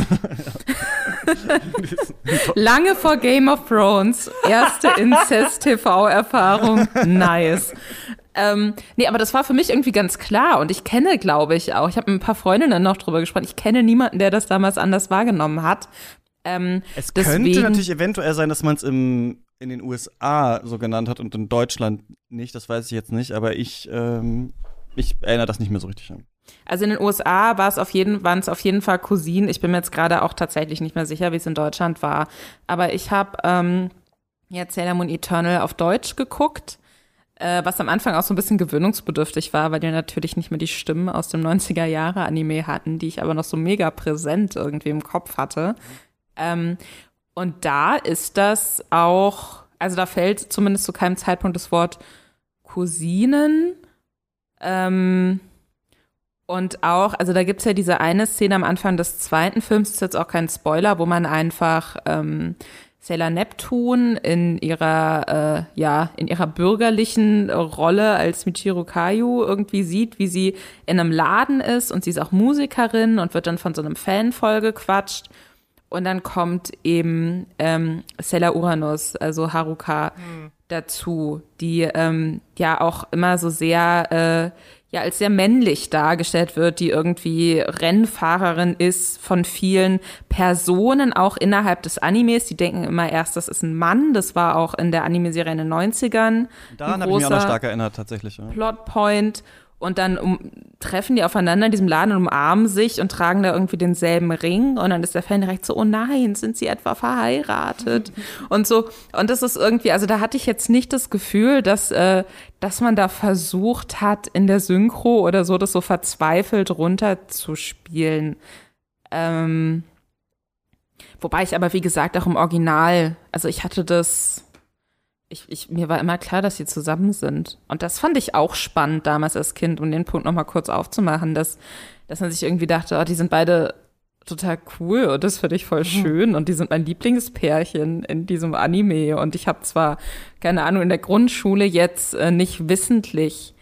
[laughs] Lange vor Game of Thrones. Erste Incest-TV-Erfahrung. Nice. Ähm, nee, aber das war für mich irgendwie ganz klar und ich kenne, glaube ich, auch, ich habe mit ein paar Freundinnen noch drüber gesprochen, ich kenne niemanden, der das damals anders wahrgenommen hat. Ähm, es deswegen, könnte natürlich eventuell sein, dass man es in den USA so genannt hat und in Deutschland nicht, das weiß ich jetzt nicht, aber ich ähm, ich erinnere das nicht mehr so richtig an. Also in den USA war es auf jeden, waren es auf jeden Fall Cousinen. Ich bin mir jetzt gerade auch tatsächlich nicht mehr sicher, wie es in Deutschland war. Aber ich habe ähm, jetzt Sailor Moon Eternal auf Deutsch geguckt, äh, was am Anfang auch so ein bisschen gewöhnungsbedürftig war, weil die natürlich nicht mehr die Stimmen aus dem 90er Jahre Anime hatten, die ich aber noch so mega präsent irgendwie im Kopf hatte. Ähm, und da ist das auch, also da fällt zumindest zu keinem Zeitpunkt das Wort Cousinen ähm, und auch, also da gibt's ja diese eine Szene am Anfang des zweiten Films, ist jetzt auch kein Spoiler, wo man einfach ähm, Sailor Neptun in ihrer, äh, ja, in ihrer bürgerlichen Rolle als Michiru Kayu irgendwie sieht, wie sie in einem Laden ist und sie ist auch Musikerin und wird dann von so einem Fan vollgequatscht. Und dann kommt eben ähm, Sailor Uranus, also Haruka, mhm. dazu, die ähm, ja auch immer so sehr äh, ja als sehr männlich dargestellt wird, die irgendwie Rennfahrerin ist von vielen Personen, auch innerhalb des Animes. Die denken immer erst, das ist ein Mann. Das war auch in der Anime-Serie in den 90ern. Daran habe ich mich auch noch stark erinnert, tatsächlich. Ja. Plotpoint. Und dann um, treffen die aufeinander in diesem Laden und umarmen sich und tragen da irgendwie denselben Ring. Und dann ist der Fan direkt so, oh nein, sind sie etwa verheiratet? [laughs] und so. Und das ist irgendwie, also da hatte ich jetzt nicht das Gefühl, dass, äh, dass man da versucht hat, in der Synchro oder so, das so verzweifelt runterzuspielen. Ähm, wobei ich aber, wie gesagt, auch im Original, also ich hatte das ich, ich, mir war immer klar, dass sie zusammen sind. Und das fand ich auch spannend damals als Kind, um den Punkt nochmal kurz aufzumachen, dass, dass man sich irgendwie dachte, oh, die sind beide total cool und das finde ich voll mhm. schön und die sind mein Lieblingspärchen in diesem Anime und ich habe zwar keine Ahnung in der Grundschule jetzt äh, nicht wissentlich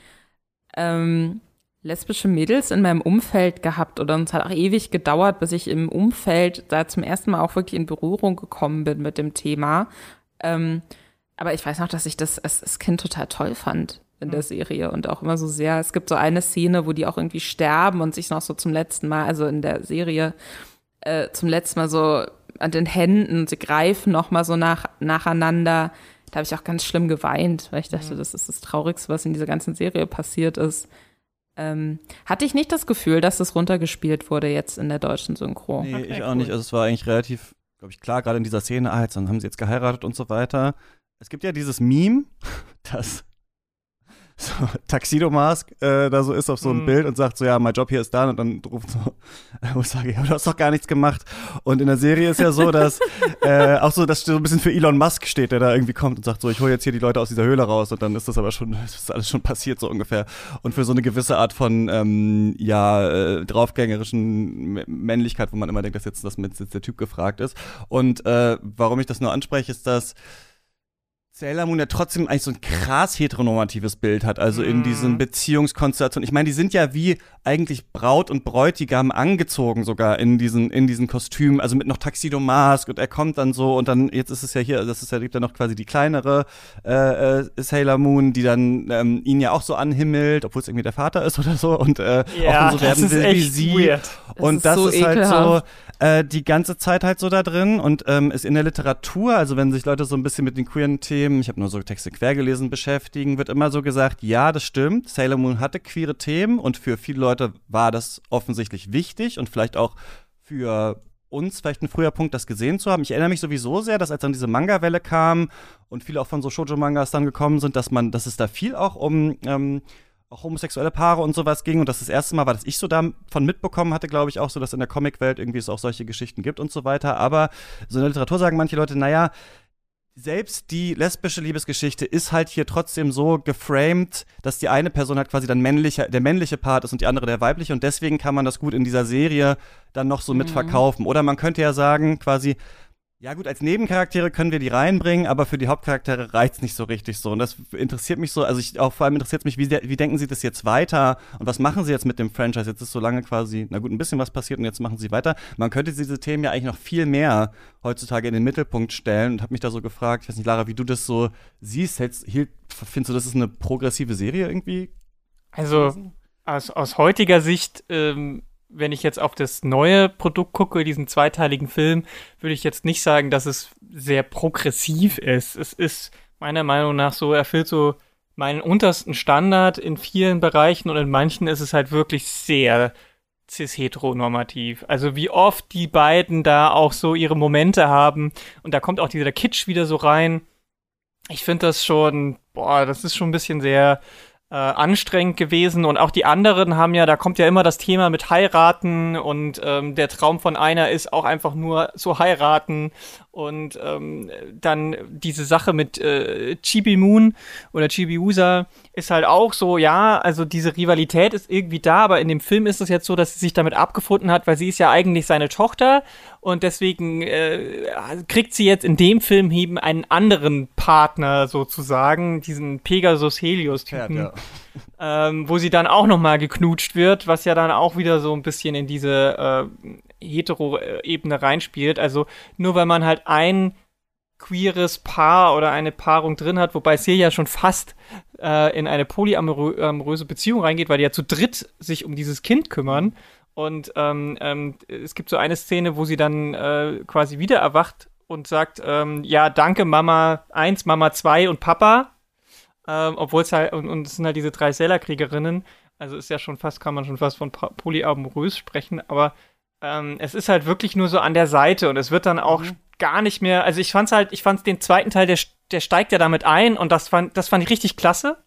ähm, lesbische Mädels in meinem Umfeld gehabt oder es hat auch ewig gedauert, bis ich im Umfeld da zum ersten Mal auch wirklich in Berührung gekommen bin mit dem Thema. Ähm, aber ich weiß noch, dass ich das als, als Kind total toll fand in der Serie und auch immer so sehr. Es gibt so eine Szene, wo die auch irgendwie sterben und sich noch so zum letzten Mal, also in der Serie, äh, zum letzten Mal so an den Händen, sie greifen noch mal so nach, nacheinander. Da habe ich auch ganz schlimm geweint, weil ich dachte, mhm. das ist das Traurigste, was in dieser ganzen Serie passiert ist. Ähm, hatte ich nicht das Gefühl, dass das runtergespielt wurde jetzt in der deutschen Synchro. Nee, okay, ich auch nicht. Also es war eigentlich relativ, glaube ich, klar, gerade in dieser Szene, ah, jetzt, dann haben sie jetzt geheiratet und so weiter. Es gibt ja dieses Meme, [laughs] das so Tuxedo Mask äh, da so ist auf so einem mm. Bild und sagt so, ja, mein Job hier ist da und dann ruft so, wo ich sage, ja, du hast doch gar nichts gemacht. Und in der Serie ist ja so, dass [laughs] äh, auch so, dass so ein bisschen für Elon Musk steht, der da irgendwie kommt und sagt so, ich hole jetzt hier die Leute aus dieser Höhle raus und dann ist das aber schon, [laughs] ist alles schon passiert so ungefähr. Und für so eine gewisse Art von, ähm, ja, äh, draufgängerischen Männlichkeit, wo man immer denkt, dass jetzt, dass jetzt der Typ gefragt ist. Und äh, warum ich das nur anspreche, ist, dass Sailor Moon ja trotzdem eigentlich so ein krass heteronormatives Bild hat, also in diesen mhm. Beziehungskonstellationen. Ich meine, die sind ja wie eigentlich Braut und Bräutigam angezogen sogar in diesen, in diesen Kostümen, also mit noch Tuxedo Mask und er kommt dann so und dann, jetzt ist es ja hier, das ist ja, gibt ja noch quasi die kleinere äh, äh, Sailor Moon, die dann ähm, ihn ja auch so anhimmelt, obwohl es irgendwie der Vater ist oder so und äh, ja, auch so werden will wie sie. Weird. Und das, das ist, so ist halt so äh, die ganze Zeit halt so da drin und ähm, ist in der Literatur, also wenn sich Leute so ein bisschen mit den queeren Themen, ich habe nur so Texte quer gelesen, beschäftigen, wird immer so gesagt, ja, das stimmt, Sailor Moon hatte queere Themen und für viele Leute war das offensichtlich wichtig und vielleicht auch für uns vielleicht ein früher Punkt, das gesehen zu haben. Ich erinnere mich sowieso sehr, dass als dann diese Manga-Welle kam und viele auch von so Shoujo-Mangas dann gekommen sind, dass man, dass es da viel auch um ähm, auch homosexuelle Paare und sowas ging. Und das das erste Mal war, dass ich so davon mitbekommen hatte, glaube ich, auch so, dass in der Comicwelt irgendwie es auch solche Geschichten gibt und so weiter. Aber so in der Literatur sagen manche Leute, naja, selbst die lesbische Liebesgeschichte ist halt hier trotzdem so geframed, dass die eine Person halt quasi dann männlicher, der männliche Part ist und die andere der weibliche und deswegen kann man das gut in dieser Serie dann noch so mhm. mitverkaufen. Oder man könnte ja sagen, quasi, ja gut, als Nebencharaktere können wir die reinbringen, aber für die Hauptcharaktere reicht's nicht so richtig so. Und das interessiert mich so, also ich, auch vor allem interessiert mich, wie, wie denken sie das jetzt weiter und was machen sie jetzt mit dem Franchise? Jetzt ist so lange quasi, na gut, ein bisschen was passiert und jetzt machen sie weiter. Man könnte diese Themen ja eigentlich noch viel mehr heutzutage in den Mittelpunkt stellen und habe mich da so gefragt, ich weiß nicht, Lara, wie du das so siehst, hältst, hielt, findest du, das ist eine progressive Serie irgendwie? Also aus, aus heutiger Sicht ähm wenn ich jetzt auf das neue Produkt gucke, diesen zweiteiligen Film, würde ich jetzt nicht sagen, dass es sehr progressiv ist. Es ist meiner Meinung nach so, erfüllt so meinen untersten Standard in vielen Bereichen und in manchen ist es halt wirklich sehr cis-heteronormativ. Also wie oft die beiden da auch so ihre Momente haben und da kommt auch dieser Kitsch wieder so rein. Ich finde das schon, boah, das ist schon ein bisschen sehr äh, anstrengend gewesen. Und auch die anderen haben ja, da kommt ja immer das Thema mit heiraten. Und ähm, der Traum von einer ist auch einfach nur zu heiraten und ähm, dann diese Sache mit äh, Chibi Moon oder Chibi Usa ist halt auch so, ja, also diese Rivalität ist irgendwie da, aber in dem Film ist es jetzt so, dass sie sich damit abgefunden hat, weil sie ist ja eigentlich seine Tochter und deswegen äh, kriegt sie jetzt in dem Film eben einen anderen Partner sozusagen, diesen Pegasus Helios-Typen, ja, ja. ähm, wo sie dann auch nochmal geknutscht wird, was ja dann auch wieder so ein bisschen in diese äh, Hetero-Ebene reinspielt. Also nur weil man halt ein queeres Paar oder eine Paarung drin hat, wobei es hier ja schon fast äh, in eine polyamoröse Beziehung reingeht, weil die ja zu dritt sich um dieses Kind kümmern. Und ähm, ähm, es gibt so eine Szene, wo sie dann äh, quasi wieder erwacht und sagt, ähm, ja, danke Mama 1, Mama 2 und Papa. Ähm, Obwohl es halt, und, und es sind halt diese drei Sellerkriegerinnen. Also ist ja schon fast, kann man schon fast von polyamorös sprechen, aber ähm, es ist halt wirklich nur so an der Seite und es wird dann auch mhm. gar nicht mehr, also ich fand's halt, ich fand's den zweiten Teil, der, der steigt ja damit ein und das fand, das fand ich richtig klasse.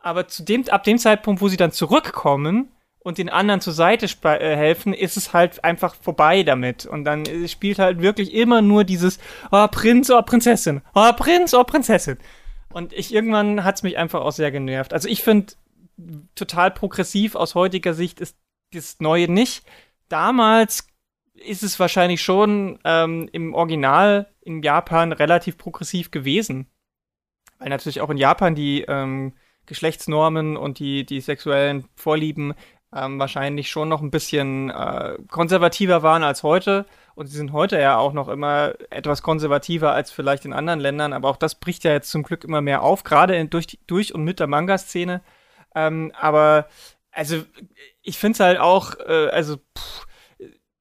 Aber zu dem, ab dem Zeitpunkt, wo sie dann zurückkommen, und den anderen zur Seite äh, helfen, ist es halt einfach vorbei damit. Und dann äh, spielt halt wirklich immer nur dieses Oh, Prinz, oh, Prinzessin. Oh, Prinz, oh, Prinzessin. Und ich irgendwann hat's mich einfach auch sehr genervt. Also ich finde, total progressiv aus heutiger Sicht ist das Neue nicht. Damals ist es wahrscheinlich schon ähm, im Original in Japan relativ progressiv gewesen. Weil natürlich auch in Japan die ähm, Geschlechtsnormen und die, die sexuellen Vorlieben ähm, wahrscheinlich schon noch ein bisschen äh, konservativer waren als heute. Und sie sind heute ja auch noch immer etwas konservativer als vielleicht in anderen Ländern. Aber auch das bricht ja jetzt zum Glück immer mehr auf, gerade durch, durch und mit der Manga-Szene. Ähm, aber also ich finde es halt auch, äh, also pff,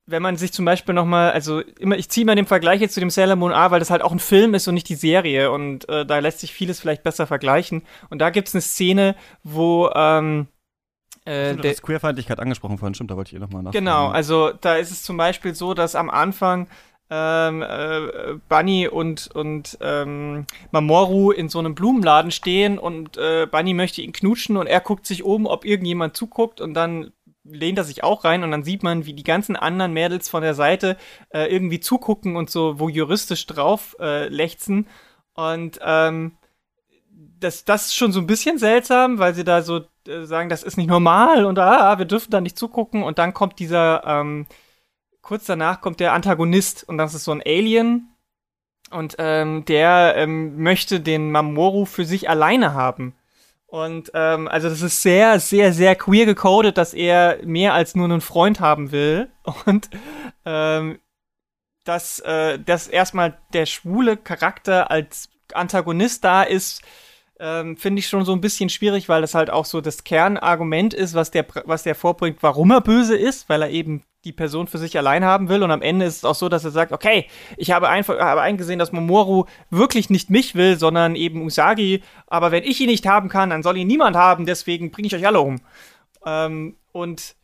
wenn man sich zum Beispiel nochmal, also immer, ich ziehe mal den Vergleich jetzt zu dem Sailor Moon A, weil das halt auch ein Film ist und nicht die Serie und äh, da lässt sich vieles vielleicht besser vergleichen. Und da gibt's eine Szene, wo ähm, äh, du hast Queerfeindlichkeit angesprochen vorhin, stimmt, da wollte ich eh nochmal nach. Genau, also da ist es zum Beispiel so, dass am Anfang ähm, äh, Bunny und, und ähm, Mamoru in so einem Blumenladen stehen und äh, Bunny möchte ihn knutschen und er guckt sich um, ob irgendjemand zuguckt und dann lehnt er sich auch rein und dann sieht man, wie die ganzen anderen Mädels von der Seite äh, irgendwie zugucken und so wo juristisch drauf äh, lechzen. Und ähm, das, das ist schon so ein bisschen seltsam, weil sie da so äh, sagen, das ist nicht normal und ah, wir dürfen da nicht zugucken. Und dann kommt dieser, ähm, kurz danach kommt der Antagonist und das ist so ein Alien. Und ähm, der ähm, möchte den Mamoru für sich alleine haben. Und ähm, also das ist sehr, sehr, sehr queer gecodet, dass er mehr als nur einen Freund haben will. [laughs] Und ähm, dass, äh, dass erstmal der schwule Charakter als Antagonist da ist, ähm, finde ich schon so ein bisschen schwierig, weil das halt auch so das Kernargument ist, was der, was der vorbringt, warum er böse ist, weil er eben die Person für sich allein haben will. Und am Ende ist es auch so, dass er sagt, okay, ich habe, einfach, habe eingesehen, dass Momoru wirklich nicht mich will, sondern eben Usagi. Aber wenn ich ihn nicht haben kann, dann soll ihn niemand haben. Deswegen bringe ich euch alle um. Ähm, und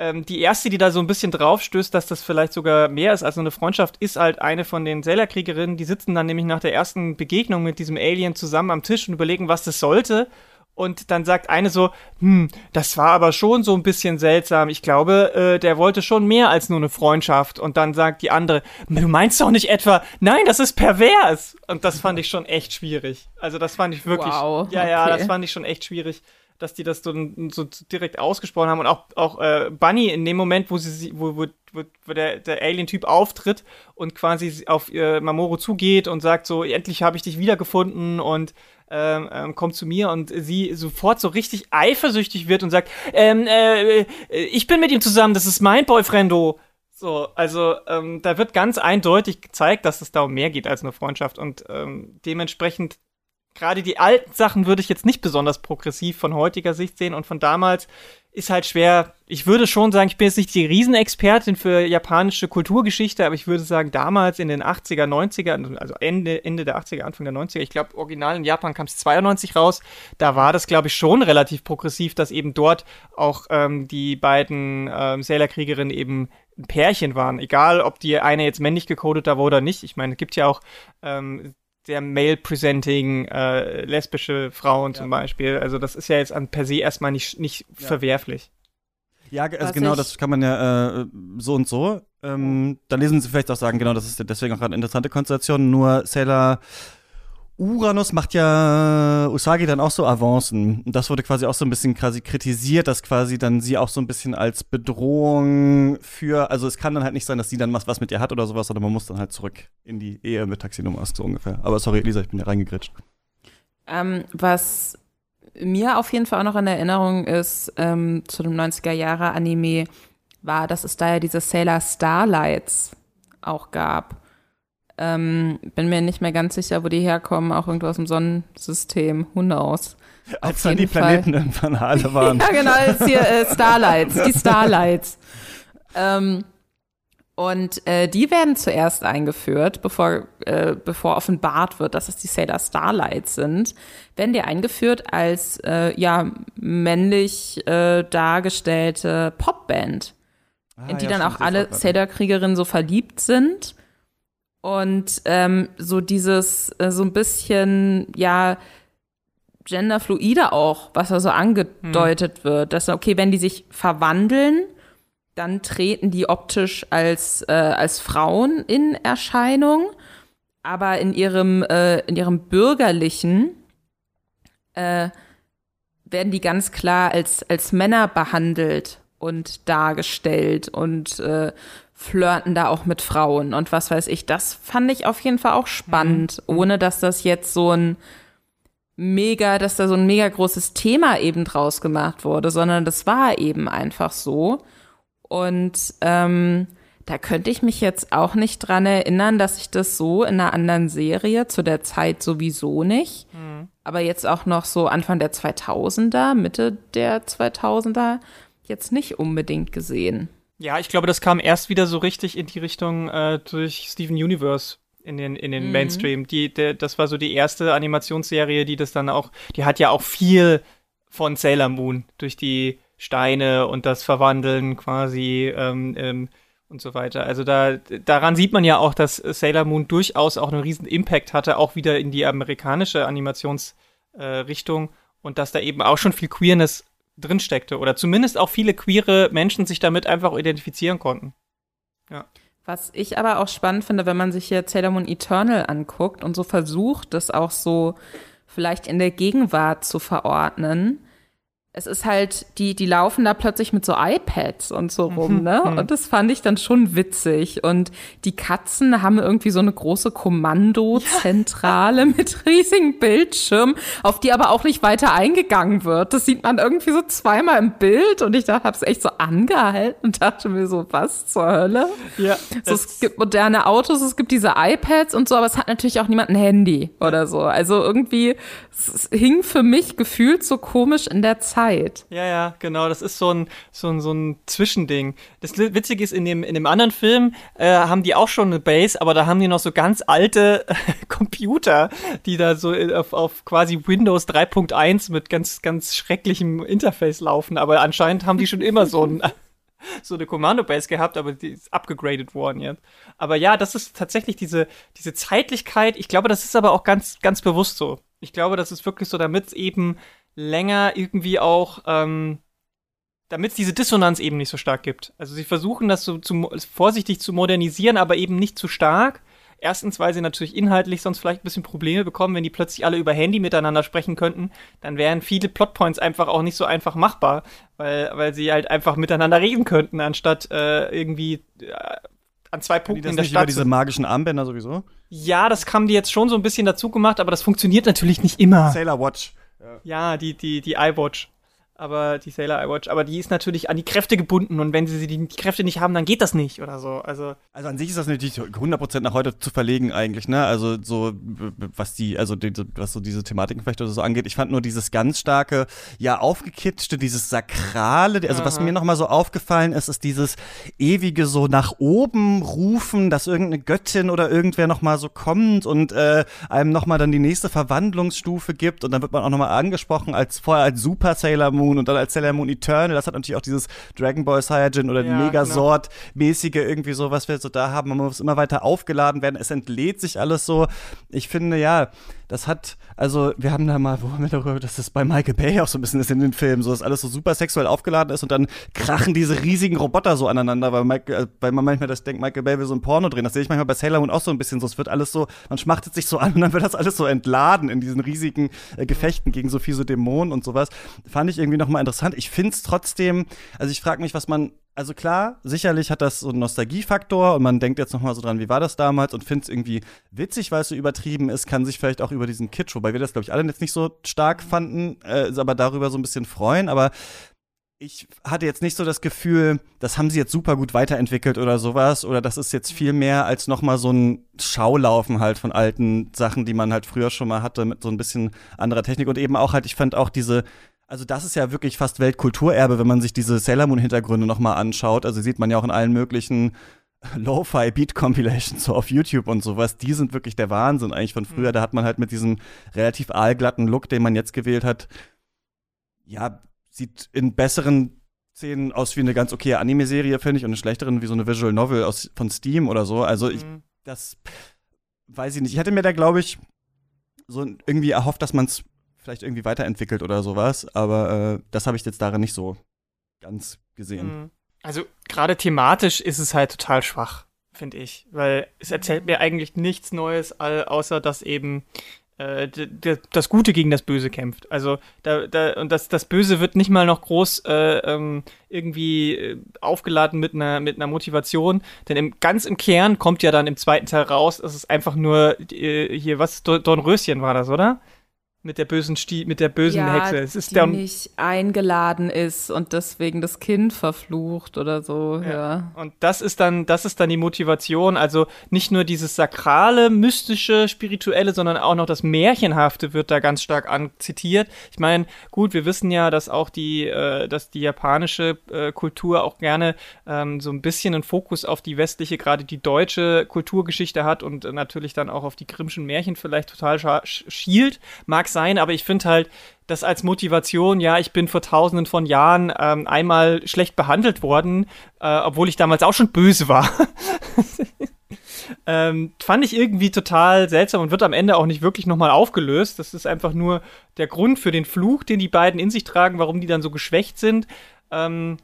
ähm, die erste, die da so ein bisschen draufstößt, dass das vielleicht sogar mehr ist als nur eine Freundschaft, ist halt eine von den Sailor-Kriegerinnen. Die sitzen dann nämlich nach der ersten Begegnung mit diesem Alien zusammen am Tisch und überlegen, was das sollte. Und dann sagt eine so, hm, das war aber schon so ein bisschen seltsam. Ich glaube, äh, der wollte schon mehr als nur eine Freundschaft. Und dann sagt die andere, du meinst doch nicht etwa, nein, das ist pervers. Und das fand ich schon echt schwierig. Also das fand ich wirklich, wow, ja, ja, das fand ich schon echt schwierig dass die das so, so direkt ausgesprochen haben. Und auch, auch äh, Bunny in dem Moment, wo sie wo, wo, wo der, der Alien-Typ auftritt und quasi auf äh, Mamoru zugeht und sagt so, endlich habe ich dich wiedergefunden und ähm, ähm, kommt zu mir. Und sie sofort so richtig eifersüchtig wird und sagt, ähm, äh, ich bin mit ihm zusammen, das ist mein Boyfriendo. So, also ähm, da wird ganz eindeutig gezeigt, dass es da um mehr geht als eine Freundschaft. Und ähm, dementsprechend gerade die alten Sachen würde ich jetzt nicht besonders progressiv von heutiger Sicht sehen und von damals ist halt schwer. Ich würde schon sagen, ich bin jetzt nicht die Riesenexpertin für japanische Kulturgeschichte, aber ich würde sagen, damals in den 80er, 90er, also Ende, Ende der 80er, Anfang der 90er, ich glaube, original in Japan kam es 92 raus, da war das, glaube ich, schon relativ progressiv, dass eben dort auch ähm, die beiden ähm, Sailor-Kriegerinnen eben ein Pärchen waren. Egal, ob die eine jetzt männlich gecodet da war oder nicht. Ich meine, es gibt ja auch ähm, sehr male-presenting äh, lesbische Frauen ja. zum Beispiel. Also das ist ja jetzt an per se erstmal nicht, nicht ja. verwerflich. Ja, also Was genau, das kann man ja äh, so und so. Ähm, dann lesen Sie vielleicht auch sagen, genau, das ist deswegen auch gerade eine interessante Konstellation. Nur Sailor Uranus macht ja Usagi dann auch so Avancen. Und das wurde quasi auch so ein bisschen quasi kritisiert, dass quasi dann sie auch so ein bisschen als Bedrohung für, also es kann dann halt nicht sein, dass sie dann was, was mit ihr hat oder sowas, sondern man muss dann halt zurück in die Ehe mit Taxinumas so ungefähr. Aber sorry, Elisa, ich bin ja reingegritscht. Ähm, was mir auf jeden Fall auch noch in Erinnerung ist, ähm, zu dem 90er-Jahre-Anime, war, dass es da ja diese Sailor Starlights auch gab. Ähm, bin mir nicht mehr ganz sicher, wo die herkommen, auch irgendwo aus dem Sonnensystem. Who knows? Als dann die Planeten Fall. irgendwann alle waren. ja, genau, jetzt hier äh, Starlights, die Starlights. ähm, und äh, die werden zuerst eingeführt, bevor, äh, bevor offenbart wird, dass es die Sailor Starlights sind, werden die eingeführt als äh, ja männlich äh, dargestellte Popband, ah, in die ja, dann auch alle Sailor-Kriegerinnen so verliebt sind und ähm, so dieses, äh, so ein bisschen, ja, genderfluide auch, was da so angedeutet hm. wird. Dass, okay, wenn die sich verwandeln, dann treten die optisch als, äh, als Frauen in Erscheinung, aber in ihrem, äh, in ihrem bürgerlichen äh, werden die ganz klar als, als Männer behandelt und dargestellt und äh, flirten da auch mit Frauen und was weiß ich. Das fand ich auf jeden Fall auch spannend, mhm. ohne dass das jetzt so ein mega, dass da so ein mega großes Thema eben draus gemacht wurde, sondern das war eben einfach so. Und ähm, da könnte ich mich jetzt auch nicht dran erinnern, dass ich das so in einer anderen Serie zu der Zeit sowieso nicht, mhm. aber jetzt auch noch so Anfang der 2000er, Mitte der 2000er jetzt nicht unbedingt gesehen. Ja, ich glaube, das kam erst wieder so richtig in die Richtung äh, durch Steven Universe in den, in den mhm. Mainstream. Die, der, das war so die erste Animationsserie, die das dann auch, die hat ja auch viel von Sailor Moon durch die Steine und das Verwandeln quasi ähm, ähm, und so weiter. Also da daran sieht man ja auch, dass Sailor Moon durchaus auch einen riesen Impact hatte, auch wieder in die amerikanische Animationsrichtung äh, und dass da eben auch schon viel Queerness drinsteckte oder zumindest auch viele queere Menschen sich damit einfach identifizieren konnten. Ja. Was ich aber auch spannend finde, wenn man sich hier Sailor Moon Eternal anguckt und so versucht, das auch so vielleicht in der Gegenwart zu verordnen, es ist halt, die, die laufen da plötzlich mit so iPads und so rum, mhm, ne? Mhm. Und das fand ich dann schon witzig. Und die Katzen haben irgendwie so eine große Kommandozentrale ja. [laughs] mit riesigen Bildschirmen, auf die aber auch nicht weiter eingegangen wird. Das sieht man irgendwie so zweimal im Bild und ich dachte, hab's echt so angehalten und dachte mir so, was zur Hölle? Ja. So, es gibt moderne Autos, es gibt diese iPads und so, aber es hat natürlich auch niemand ein Handy oder so. Also irgendwie, es hing für mich gefühlt so komisch in der Zeit. Zeit. Ja, ja, genau. Das ist so ein, so ein, so ein Zwischending. Das Witzige ist, in dem, in dem anderen Film äh, haben die auch schon eine Base, aber da haben die noch so ganz alte [laughs] Computer, die da so auf, auf quasi Windows 3.1 mit ganz, ganz schrecklichem Interface laufen. Aber anscheinend haben die schon immer so ein [laughs] so eine Kommando-Base gehabt, aber die ist abgegradet worden jetzt. Aber ja, das ist tatsächlich diese, diese Zeitlichkeit. Ich glaube, das ist aber auch ganz, ganz bewusst so. Ich glaube, das ist wirklich so, damit eben länger irgendwie auch, ähm, damit es diese Dissonanz eben nicht so stark gibt. Also sie versuchen das so zu, vorsichtig zu modernisieren, aber eben nicht zu stark. Erstens, weil sie natürlich inhaltlich sonst vielleicht ein bisschen Probleme bekommen, wenn die plötzlich alle über Handy miteinander sprechen könnten, dann wären viele Plotpoints einfach auch nicht so einfach machbar, weil, weil sie halt einfach miteinander reden könnten, anstatt äh, irgendwie äh, an zwei Punkten in der nicht Stadt. Über diese magischen Armbänder sowieso? Ja, das haben die jetzt schon so ein bisschen dazu gemacht, aber das funktioniert natürlich nicht immer. Sailor Watch. Ja, die, die, die iWatch aber die Sailor iWatch, aber die ist natürlich an die Kräfte gebunden und wenn sie die, Kräfte nicht haben, dann geht das nicht oder so. Also, also an sich ist das natürlich 100% nach heute zu verlegen eigentlich, ne? Also so was die also die, was so diese Thematiken vielleicht oder so angeht, ich fand nur dieses ganz starke ja aufgekitschte, dieses sakrale, also Aha. was mir nochmal so aufgefallen ist, ist dieses ewige so nach oben rufen, dass irgendeine Göttin oder irgendwer nochmal so kommt und äh, einem nochmal dann die nächste Verwandlungsstufe gibt und dann wird man auch nochmal angesprochen als vorher als Super Sailor Moon Moon und dann als Sailor Moon Eternal, das hat natürlich auch dieses Dragon Ball Saiyajin oder ja, Megasort-mäßige genau. irgendwie so, was wir so da haben. Man muss immer weiter aufgeladen werden. Es entlädt sich alles so. Ich finde, ja, das hat, also wir haben da mal, wo haben wir darüber, dass das bei Michael Bay auch so ein bisschen ist in den Filmen, so dass alles so super sexuell aufgeladen ist und dann krachen diese riesigen Roboter so aneinander, weil, Mike, äh, weil man manchmal das denkt, Michael Bay will so ein Porno drehen. Das sehe ich manchmal bei Sailor Moon auch so ein bisschen so. Es wird alles so, man schmachtet sich so an und dann wird das alles so entladen in diesen riesigen äh, Gefechten gegen so fiese Dämonen und sowas. Fand ich irgendwie nochmal interessant. Ich finde es trotzdem, also ich frage mich, was man also klar, sicherlich hat das so einen Nostalgiefaktor und man denkt jetzt noch mal so dran, wie war das damals und findet es irgendwie witzig, weil es so übertrieben ist, kann sich vielleicht auch über diesen Kitsch, wobei wir das, glaube ich, alle jetzt nicht so stark fanden, äh, aber darüber so ein bisschen freuen, aber ich hatte jetzt nicht so das Gefühl, das haben sie jetzt super gut weiterentwickelt oder sowas oder das ist jetzt viel mehr als noch mal so ein Schaulaufen halt von alten Sachen, die man halt früher schon mal hatte mit so ein bisschen anderer Technik und eben auch halt, ich fand auch diese also das ist ja wirklich fast Weltkulturerbe, wenn man sich diese Sailor Moon Hintergründe nochmal anschaut. Also sieht man ja auch in allen möglichen [laughs] Lo-Fi Beat Compilations so auf YouTube und sowas. Die sind wirklich der Wahnsinn eigentlich von früher. Mhm. Da hat man halt mit diesem relativ aalglatten Look, den man jetzt gewählt hat, ja, sieht in besseren Szenen aus wie eine ganz okay Anime-Serie, finde ich, und in schlechteren wie so eine Visual Novel aus, von Steam oder so. Also ich, mhm. das weiß ich nicht. Ich hätte mir da, glaube ich, so irgendwie erhofft, dass man es vielleicht irgendwie weiterentwickelt oder sowas, aber äh, das habe ich jetzt darin nicht so ganz gesehen. Mhm. Also gerade thematisch ist es halt total schwach, finde ich, weil es erzählt mir eigentlich nichts Neues, außer dass eben äh, das Gute gegen das Böse kämpft. Also da, da und das, das Böse wird nicht mal noch groß äh, ähm, irgendwie äh, aufgeladen mit einer mit einer Motivation, denn im, ganz im Kern kommt ja dann im zweiten Teil raus, es ist einfach nur äh, hier was Dornröschen war das, oder? Mit der bösen Stie mit der bösen ja, Hexe. Es ist die der nicht eingeladen ist und deswegen das Kind verflucht oder so. Ja. ja. Und das ist dann, das ist dann die Motivation. Also nicht nur dieses sakrale, mystische, spirituelle, sondern auch noch das Märchenhafte wird da ganz stark anzitiert. Ich meine, gut, wir wissen ja, dass auch die, äh, dass die japanische äh, Kultur auch gerne ähm, so ein bisschen einen Fokus auf die westliche, gerade die deutsche Kulturgeschichte hat und äh, natürlich dann auch auf die Grimmschen Märchen vielleicht total schielt. Mag sein, aber ich finde halt, das als Motivation, ja, ich bin vor tausenden von Jahren ähm, einmal schlecht behandelt worden, äh, obwohl ich damals auch schon böse war. [laughs] ähm, fand ich irgendwie total seltsam und wird am Ende auch nicht wirklich nochmal aufgelöst. Das ist einfach nur der Grund für den Fluch, den die beiden in sich tragen, warum die dann so geschwächt sind. Ähm,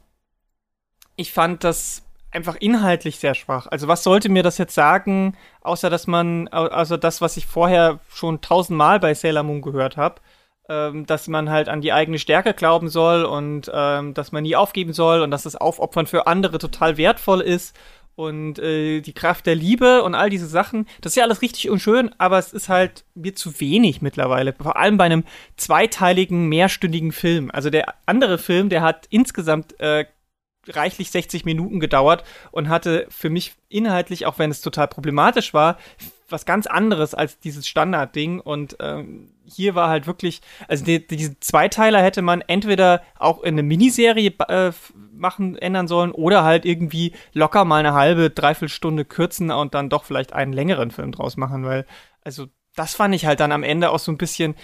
ich fand das einfach inhaltlich sehr schwach. Also was sollte mir das jetzt sagen, außer dass man, also das, was ich vorher schon tausendmal bei Sailor Moon gehört habe, ähm, dass man halt an die eigene Stärke glauben soll und ähm, dass man nie aufgeben soll und dass das Aufopfern für andere total wertvoll ist und äh, die Kraft der Liebe und all diese Sachen. Das ist ja alles richtig und schön, aber es ist halt mir zu wenig mittlerweile. Vor allem bei einem zweiteiligen, mehrstündigen Film. Also der andere Film, der hat insgesamt äh, reichlich 60 Minuten gedauert und hatte für mich inhaltlich, auch wenn es total problematisch war, was ganz anderes als dieses Standardding. Und ähm, hier war halt wirklich, also die, diese Zweiteiler hätte man entweder auch in eine Miniserie äh, machen, ändern sollen oder halt irgendwie locker mal eine halbe, dreiviertel Stunde kürzen und dann doch vielleicht einen längeren Film draus machen, weil, also das fand ich halt dann am Ende auch so ein bisschen,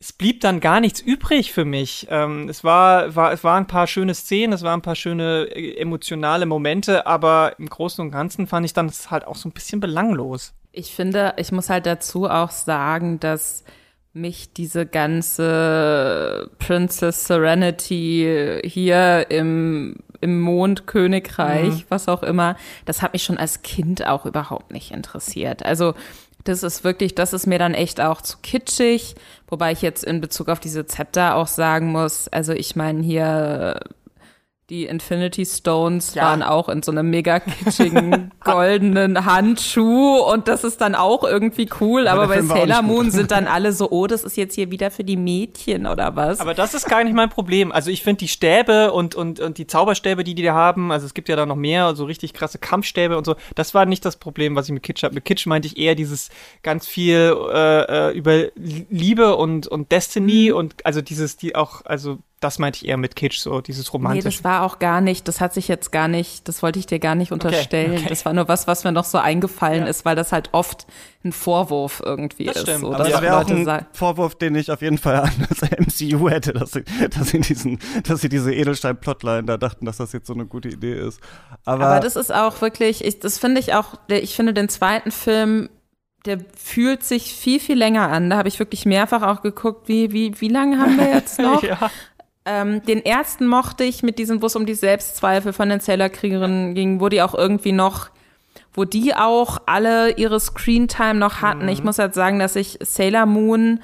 es blieb dann gar nichts übrig für mich. Ähm, es, war, war, es waren ein paar schöne Szenen, es waren ein paar schöne äh, emotionale Momente, aber im Großen und Ganzen fand ich dann es halt auch so ein bisschen belanglos. Ich finde, ich muss halt dazu auch sagen, dass mich diese ganze Princess Serenity hier im, im Mondkönigreich, mhm. was auch immer, das hat mich schon als Kind auch überhaupt nicht interessiert. Also das ist wirklich, das ist mir dann echt auch zu kitschig. Wobei ich jetzt in Bezug auf diese Zepter auch sagen muss, also ich meine hier die Infinity Stones ja. waren auch in so einem mega kitschigen [laughs] goldenen Handschuh und das ist dann auch irgendwie cool, aber, aber bei Sailor Moon [laughs] sind dann alle so, oh, das ist jetzt hier wieder für die Mädchen oder was? Aber das ist gar nicht mein Problem. Also ich finde die Stäbe und, und, und die Zauberstäbe, die die da haben, also es gibt ja da noch mehr, so richtig krasse Kampfstäbe und so, das war nicht das Problem, was ich mit Kitsch habe. Mit Kitsch meinte ich eher dieses ganz viel äh, äh über Liebe und, und Destiny mhm. und also dieses, die auch, also das meinte ich eher mit Kitsch, so dieses romantische. Nee, das war auch gar nicht, das hat sich jetzt gar nicht, das wollte ich dir gar nicht unterstellen. Okay, okay. Das war nur was, was mir noch so eingefallen ja. ist, weil das halt oft ein Vorwurf irgendwie das ist. Stimmt. So, das wäre auch ein Vorwurf, den ich auf jeden Fall an das [laughs] MCU hätte, dass sie, dass sie, diesen, dass sie diese Edelstein-Plotline da dachten, dass das jetzt so eine gute Idee ist. Aber, Aber das ist auch wirklich, ich, das finde ich auch, ich finde den zweiten Film der fühlt sich viel, viel länger an. Da habe ich wirklich mehrfach auch geguckt, wie, wie, wie lange haben wir jetzt [laughs] noch? ja. Ähm, den ersten mochte ich mit diesem, wo es um die Selbstzweifel von den Sailor-Kriegerinnen ging, wo die auch irgendwie noch, wo die auch alle ihre Screentime noch hatten. Mhm. Ich muss halt sagen, dass ich Sailor Moon,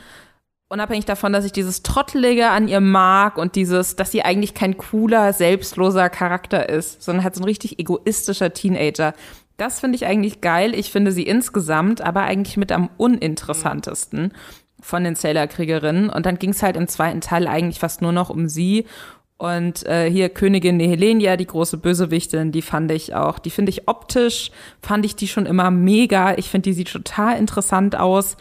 unabhängig davon, dass ich dieses Trottelige an ihr mag und dieses, dass sie eigentlich kein cooler, selbstloser Charakter ist, sondern halt so ein richtig egoistischer Teenager. Das finde ich eigentlich geil. Ich finde sie insgesamt aber eigentlich mit am uninteressantesten. Mhm von den Sailor-Kriegerinnen. Und dann ging es halt im zweiten Teil eigentlich fast nur noch um sie. Und äh, hier Königin Nehelenia, die große Bösewichtin, die fand ich auch, die finde ich optisch, fand ich die schon immer mega. Ich finde, die sieht total interessant aus.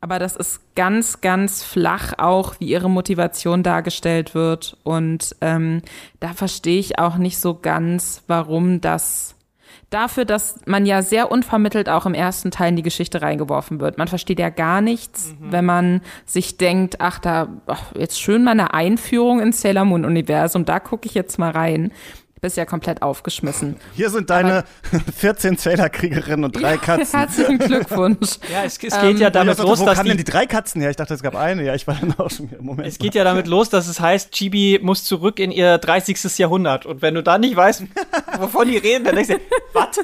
Aber das ist ganz, ganz flach auch, wie ihre Motivation dargestellt wird. Und ähm, da verstehe ich auch nicht so ganz, warum das dafür, dass man ja sehr unvermittelt auch im ersten Teil in die Geschichte reingeworfen wird. Man versteht ja gar nichts, mhm. wenn man sich denkt, ach, da, ach, jetzt schön mal eine Einführung ins Sailor Moon Universum, da gucke ich jetzt mal rein bist ja komplett aufgeschmissen. Hier sind deine Aber, [laughs] 14 Zählerkriegerinnen und drei [laughs] Katzen. Herzlichen Glückwunsch. [laughs] ja, es, es geht ähm, ja damit los, wo dass. Wo kamen denn die drei Katzen her? Ich dachte, es gab eine. Ja, ich war dann auch schon hier. Moment. Es geht ja damit los, dass es heißt, Chibi muss zurück in ihr 30. Jahrhundert. Und wenn du da nicht weißt, wovon die reden, dann denkst du, was?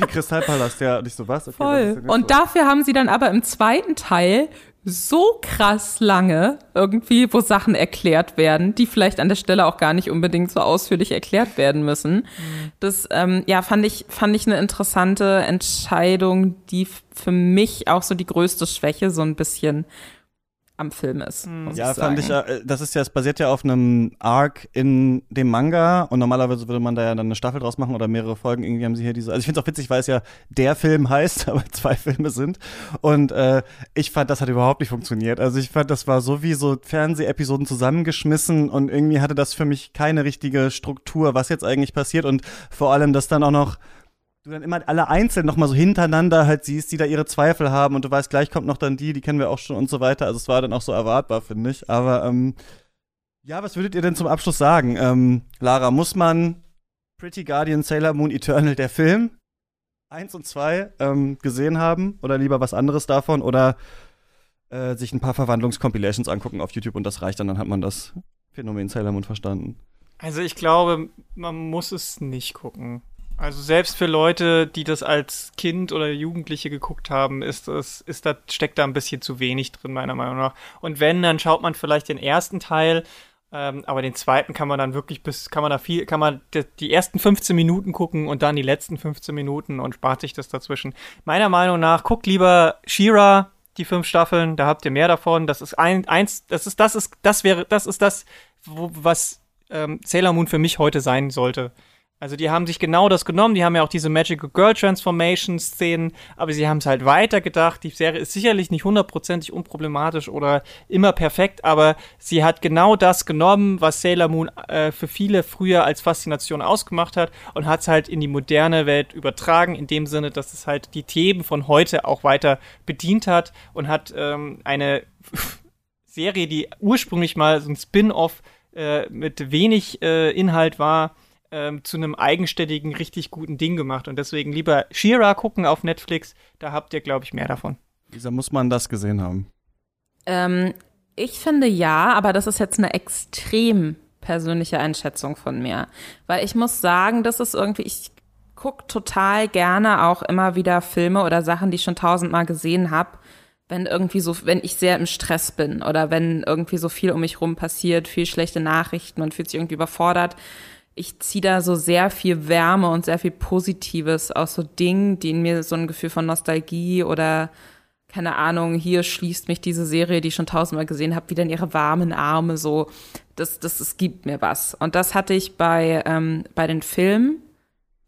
Die Kristallpalast, ja, nicht so was. Okay, Voll. Und dafür haben sie dann aber im zweiten Teil so krass lange irgendwie, wo Sachen erklärt werden, die vielleicht an der Stelle auch gar nicht unbedingt so ausführlich erklärt werden müssen. Mhm. Das ähm, ja fand ich fand ich eine interessante Entscheidung, die für mich auch so die größte Schwäche so ein bisschen am Film ist. Mhm. Ja, ich fand ich, äh, das ist ja, es basiert ja auf einem Arc in dem Manga und normalerweise würde man da ja dann eine Staffel draus machen oder mehrere Folgen. Irgendwie haben sie hier diese, also ich finde es auch witzig, weil es ja der Film heißt, [laughs] aber zwei Filme sind. Und äh, ich fand, das hat überhaupt nicht funktioniert. Also ich fand, das war so wie so Fernsehepisoden zusammengeschmissen und irgendwie hatte das für mich keine richtige Struktur, was jetzt eigentlich passiert und vor allem, dass dann auch noch du dann immer alle einzeln nochmal so hintereinander halt siehst, die da ihre Zweifel haben und du weißt, gleich kommt noch dann die, die kennen wir auch schon und so weiter. Also es war dann auch so erwartbar, finde ich. Aber ähm, ja, was würdet ihr denn zum Abschluss sagen? Ähm, Lara, muss man Pretty Guardian Sailor Moon Eternal, der Film, eins und zwei ähm, gesehen haben oder lieber was anderes davon oder äh, sich ein paar Verwandlungscompilations angucken auf YouTube und das reicht dann, dann hat man das Phänomen Sailor Moon verstanden. Also ich glaube, man muss es nicht gucken. Also selbst für Leute, die das als Kind oder Jugendliche geguckt haben, ist das, ist da, steckt da ein bisschen zu wenig drin, meiner Meinung nach. Und wenn, dann schaut man vielleicht den ersten Teil, ähm, aber den zweiten kann man dann wirklich bis, kann man da viel, kann man die, die ersten 15 Minuten gucken und dann die letzten 15 Minuten und spart sich das dazwischen. Meiner Meinung nach, guckt lieber Shira, die fünf Staffeln, da habt ihr mehr davon. Das ist ein, eins, das ist, das ist, das wäre, das ist das, wo, was ähm, Sailor Moon für mich heute sein sollte. Also die haben sich genau das genommen, die haben ja auch diese Magical Girl Transformation Szenen, aber sie haben es halt weitergedacht. Die Serie ist sicherlich nicht hundertprozentig unproblematisch oder immer perfekt, aber sie hat genau das genommen, was Sailor Moon äh, für viele früher als Faszination ausgemacht hat und hat es halt in die moderne Welt übertragen, in dem Sinne, dass es halt die Themen von heute auch weiter bedient hat und hat ähm, eine [laughs] Serie, die ursprünglich mal so ein Spin-off äh, mit wenig äh, Inhalt war, ähm, zu einem eigenständigen, richtig guten Ding gemacht. Und deswegen lieber Shira gucken auf Netflix, da habt ihr, glaube ich, mehr davon. Lisa, muss man das gesehen haben? Ähm, ich finde ja, aber das ist jetzt eine extrem persönliche Einschätzung von mir. Weil ich muss sagen, das ist irgendwie, ich gucke total gerne auch immer wieder Filme oder Sachen, die ich schon tausendmal gesehen habe wenn irgendwie so, wenn ich sehr im Stress bin oder wenn irgendwie so viel um mich rum passiert, viel schlechte Nachrichten und fühlt sich irgendwie überfordert, ich ziehe da so sehr viel Wärme und sehr viel Positives aus so Dingen, die in mir so ein Gefühl von Nostalgie oder keine Ahnung, hier schließt mich diese Serie, die ich schon tausendmal gesehen habe, wieder in ihre warmen Arme so. Das, das, es gibt mir was. Und das hatte ich bei, ähm, bei den Filmen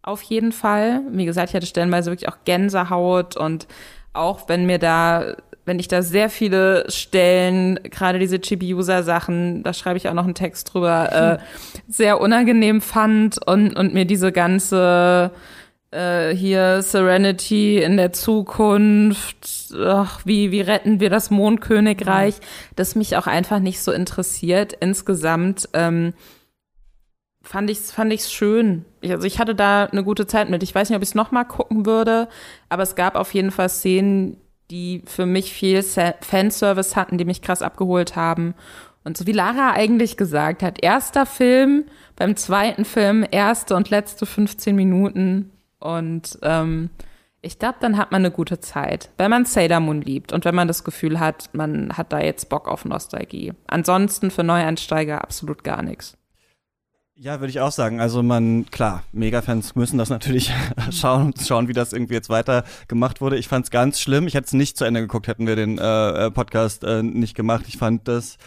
auf jeden Fall. Wie gesagt, ich hatte stellenweise wirklich auch Gänsehaut und auch wenn mir da wenn ich da sehr viele Stellen, gerade diese Chibi-User-Sachen, da schreibe ich auch noch einen Text drüber, äh, sehr unangenehm fand und, und mir diese ganze äh, hier Serenity in der Zukunft, ach, wie, wie retten wir das Mondkönigreich, das mich auch einfach nicht so interessiert. Insgesamt ähm, fand ich's fand ich's schön. Ich, also ich hatte da eine gute Zeit mit. Ich weiß nicht, ob ich es noch mal gucken würde, aber es gab auf jeden Fall Szenen, die für mich viel Fanservice hatten, die mich krass abgeholt haben. Und so wie Lara eigentlich gesagt hat, erster Film, beim zweiten Film erste und letzte 15 Minuten. Und ähm, ich glaube, dann hat man eine gute Zeit, wenn man Sailor Moon liebt und wenn man das Gefühl hat, man hat da jetzt Bock auf Nostalgie. Ansonsten für Neueinsteiger absolut gar nichts. Ja, würde ich auch sagen. Also man, klar, Mega-Fans müssen das natürlich [laughs] schauen, schauen, wie das irgendwie jetzt weiter gemacht wurde. Ich fand es ganz schlimm. Ich hätte es nicht zu Ende geguckt, hätten wir den äh, äh Podcast äh, nicht gemacht. Ich fand das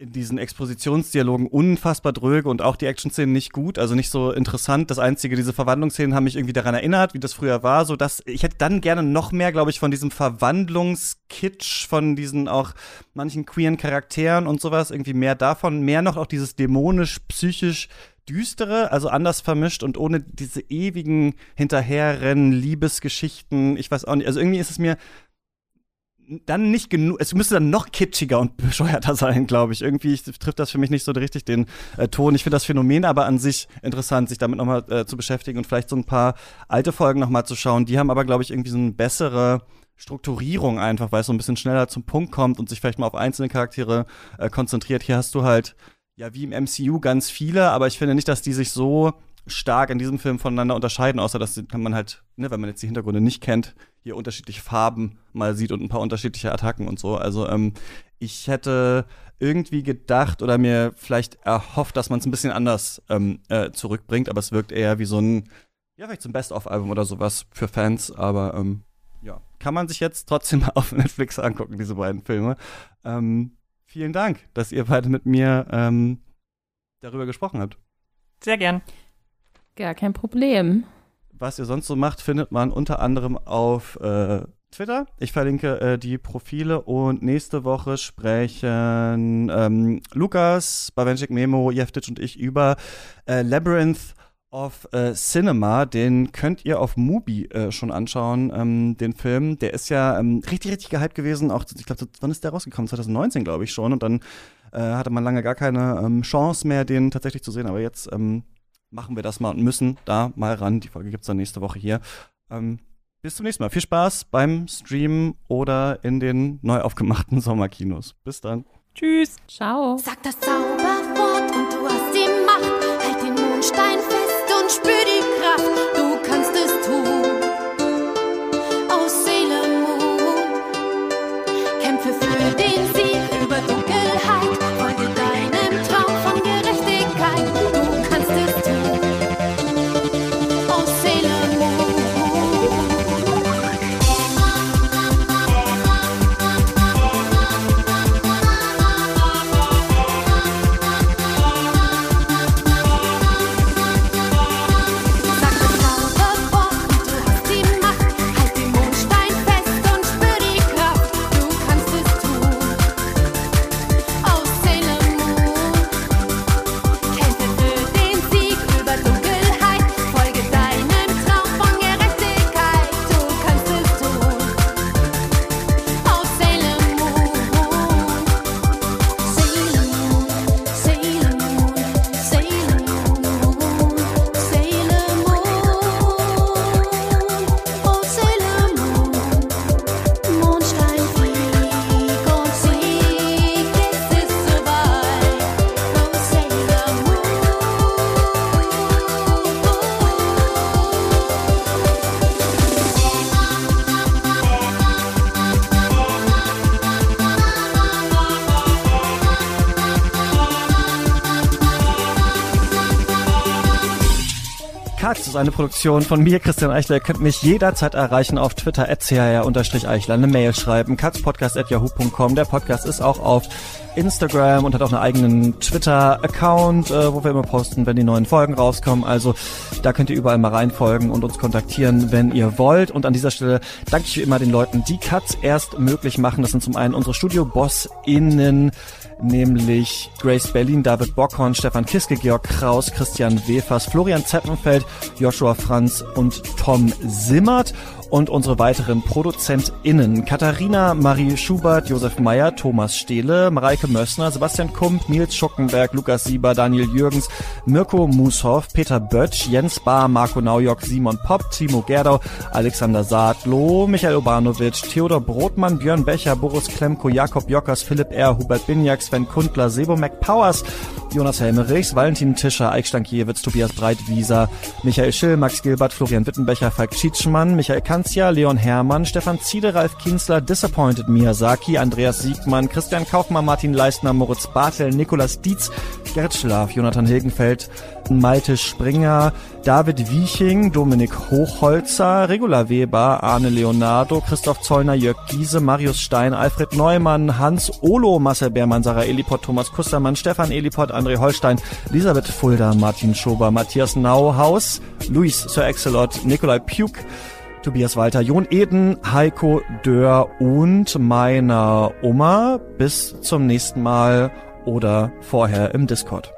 in diesen Expositionsdialogen unfassbar dröge und auch die Action-Szenen nicht gut, also nicht so interessant. Das Einzige, diese Verwandlungsszenen haben mich irgendwie daran erinnert, wie das früher war, so dass ich hätte dann gerne noch mehr, glaube ich, von diesem Verwandlungskitsch, von diesen auch manchen queeren Charakteren und sowas, irgendwie mehr davon, mehr noch auch dieses dämonisch, psychisch düstere, also anders vermischt und ohne diese ewigen Hinterherrennen, Liebesgeschichten, ich weiß auch nicht, also irgendwie ist es mir dann nicht genug, es müsste dann noch kitschiger und [laughs] bescheuerter sein, glaube ich. Irgendwie trifft das für mich nicht so richtig den äh, Ton. Ich finde das Phänomen aber an sich interessant, sich damit nochmal äh, zu beschäftigen und vielleicht so ein paar alte Folgen nochmal zu schauen. Die haben aber, glaube ich, irgendwie so eine bessere Strukturierung einfach, weil es so ein bisschen schneller zum Punkt kommt und sich vielleicht mal auf einzelne Charaktere äh, konzentriert. Hier hast du halt ja wie im MCU ganz viele, aber ich finde nicht, dass die sich so stark in diesem Film voneinander unterscheiden, außer dass man halt, ne, wenn man jetzt die Hintergründe nicht kennt, hier unterschiedliche Farben mal sieht und ein paar unterschiedliche Attacken und so. Also ähm, ich hätte irgendwie gedacht oder mir vielleicht erhofft, dass man es ein bisschen anders ähm, äh, zurückbringt, aber es wirkt eher wie so ein, ja, vielleicht so ein Best-of-Album oder sowas für Fans, aber ähm, ja, kann man sich jetzt trotzdem mal [laughs] auf Netflix angucken, diese beiden Filme. Ähm, vielen Dank, dass ihr beide mit mir ähm, darüber gesprochen habt. Sehr gern. Gar kein Problem. Was ihr sonst so macht, findet man unter anderem auf äh, Twitter. Ich verlinke äh, die Profile und nächste Woche sprechen ähm, Lukas, Bawenschik Memo, Jeftic und ich über äh, Labyrinth of äh, Cinema. Den könnt ihr auf Mubi äh, schon anschauen, ähm, den Film. Der ist ja ähm, richtig, richtig gehypt gewesen. Auch, ich glaube, wann ist der rausgekommen? 2019, glaube ich schon. Und dann äh, hatte man lange gar keine ähm, Chance mehr, den tatsächlich zu sehen. Aber jetzt ähm, machen wir das mal und müssen da mal ran. Die Folge gibt es dann nächste Woche hier. Ähm, bis zum nächsten Mal. Viel Spaß beim Streamen oder in den neu aufgemachten [laughs] Sommerkinos. Bis dann. Tschüss. Ciao. Sag das Zauberwort und du hast die Macht. Halt den Mondstein fest und spür ist eine Produktion von mir, Christian Eichler. Ihr könnt mich jederzeit erreichen auf Twitter, chr-eichler, eine Mail schreiben, katzpodcast.yahoo.com. Der Podcast ist auch auf Instagram und hat auch einen eigenen Twitter-Account, äh, wo wir immer posten, wenn die neuen Folgen rauskommen. Also da könnt ihr überall mal reinfolgen und uns kontaktieren, wenn ihr wollt. Und an dieser Stelle danke ich wie immer den Leuten, die Katz erst möglich machen. Das sind zum einen unsere Studio-BossInnen, nämlich Grace Berlin, David Bockhorn, Stefan Kiske, Georg Kraus, Christian Wefers, Florian Zeppenfeld, Joshua Franz und Tom Simmert und unsere weiteren ProduzentInnen Katharina Marie Schubert, Josef Meyer, Thomas Stehle, Mareike Mössner, Sebastian Kump, Nils Schuckenberg, Lukas Sieber, Daniel Jürgens, Mirko Mushoff, Peter Böttsch, Jens Bahr, Marco Naujock, Simon Popp, Timo Gerdau, Alexander Saatloh, Michael Obanovic, Theodor Brotmann, Björn Becher, Boris Klemko, Jakob Jockers, Philipp R., Hubert Binjak, Sven Kundler, Sebo McPowers, Jonas Helmerichs, Valentin Tischer, Eik Stankiewicz, Tobias Breitwieser, Michael Schill, Max Gilbert, Florian Wittenbecher, Falk Schietschmann, Michael Kanzia, Leon Hermann, Stefan Ziede, Ralf Kienzler, Disappointed Miyazaki, Andreas Siegmann, Christian Kaufmann, Martin Leistner, Moritz Bartel, Nikolas Dietz, Gerrit Schlaf, Jonathan Hilgenfeld, Malte Springer, David Wieching, Dominik Hochholzer, Regula Weber, Arne Leonardo, Christoph Zollner, Jörg Giese, Marius Stein, Alfred Neumann, Hans Olo, Marcel Beermann, Sarah Eliport, Thomas Kustermann, Stefan Eliport, André Holstein, Elisabeth Fulda, Martin Schober, Matthias Nauhaus, Luis Sir Excelot, Nikolai Puk, Tobias Walter, Jon Eden, Heiko Dörr und meiner Oma. Bis zum nächsten Mal oder vorher im Discord.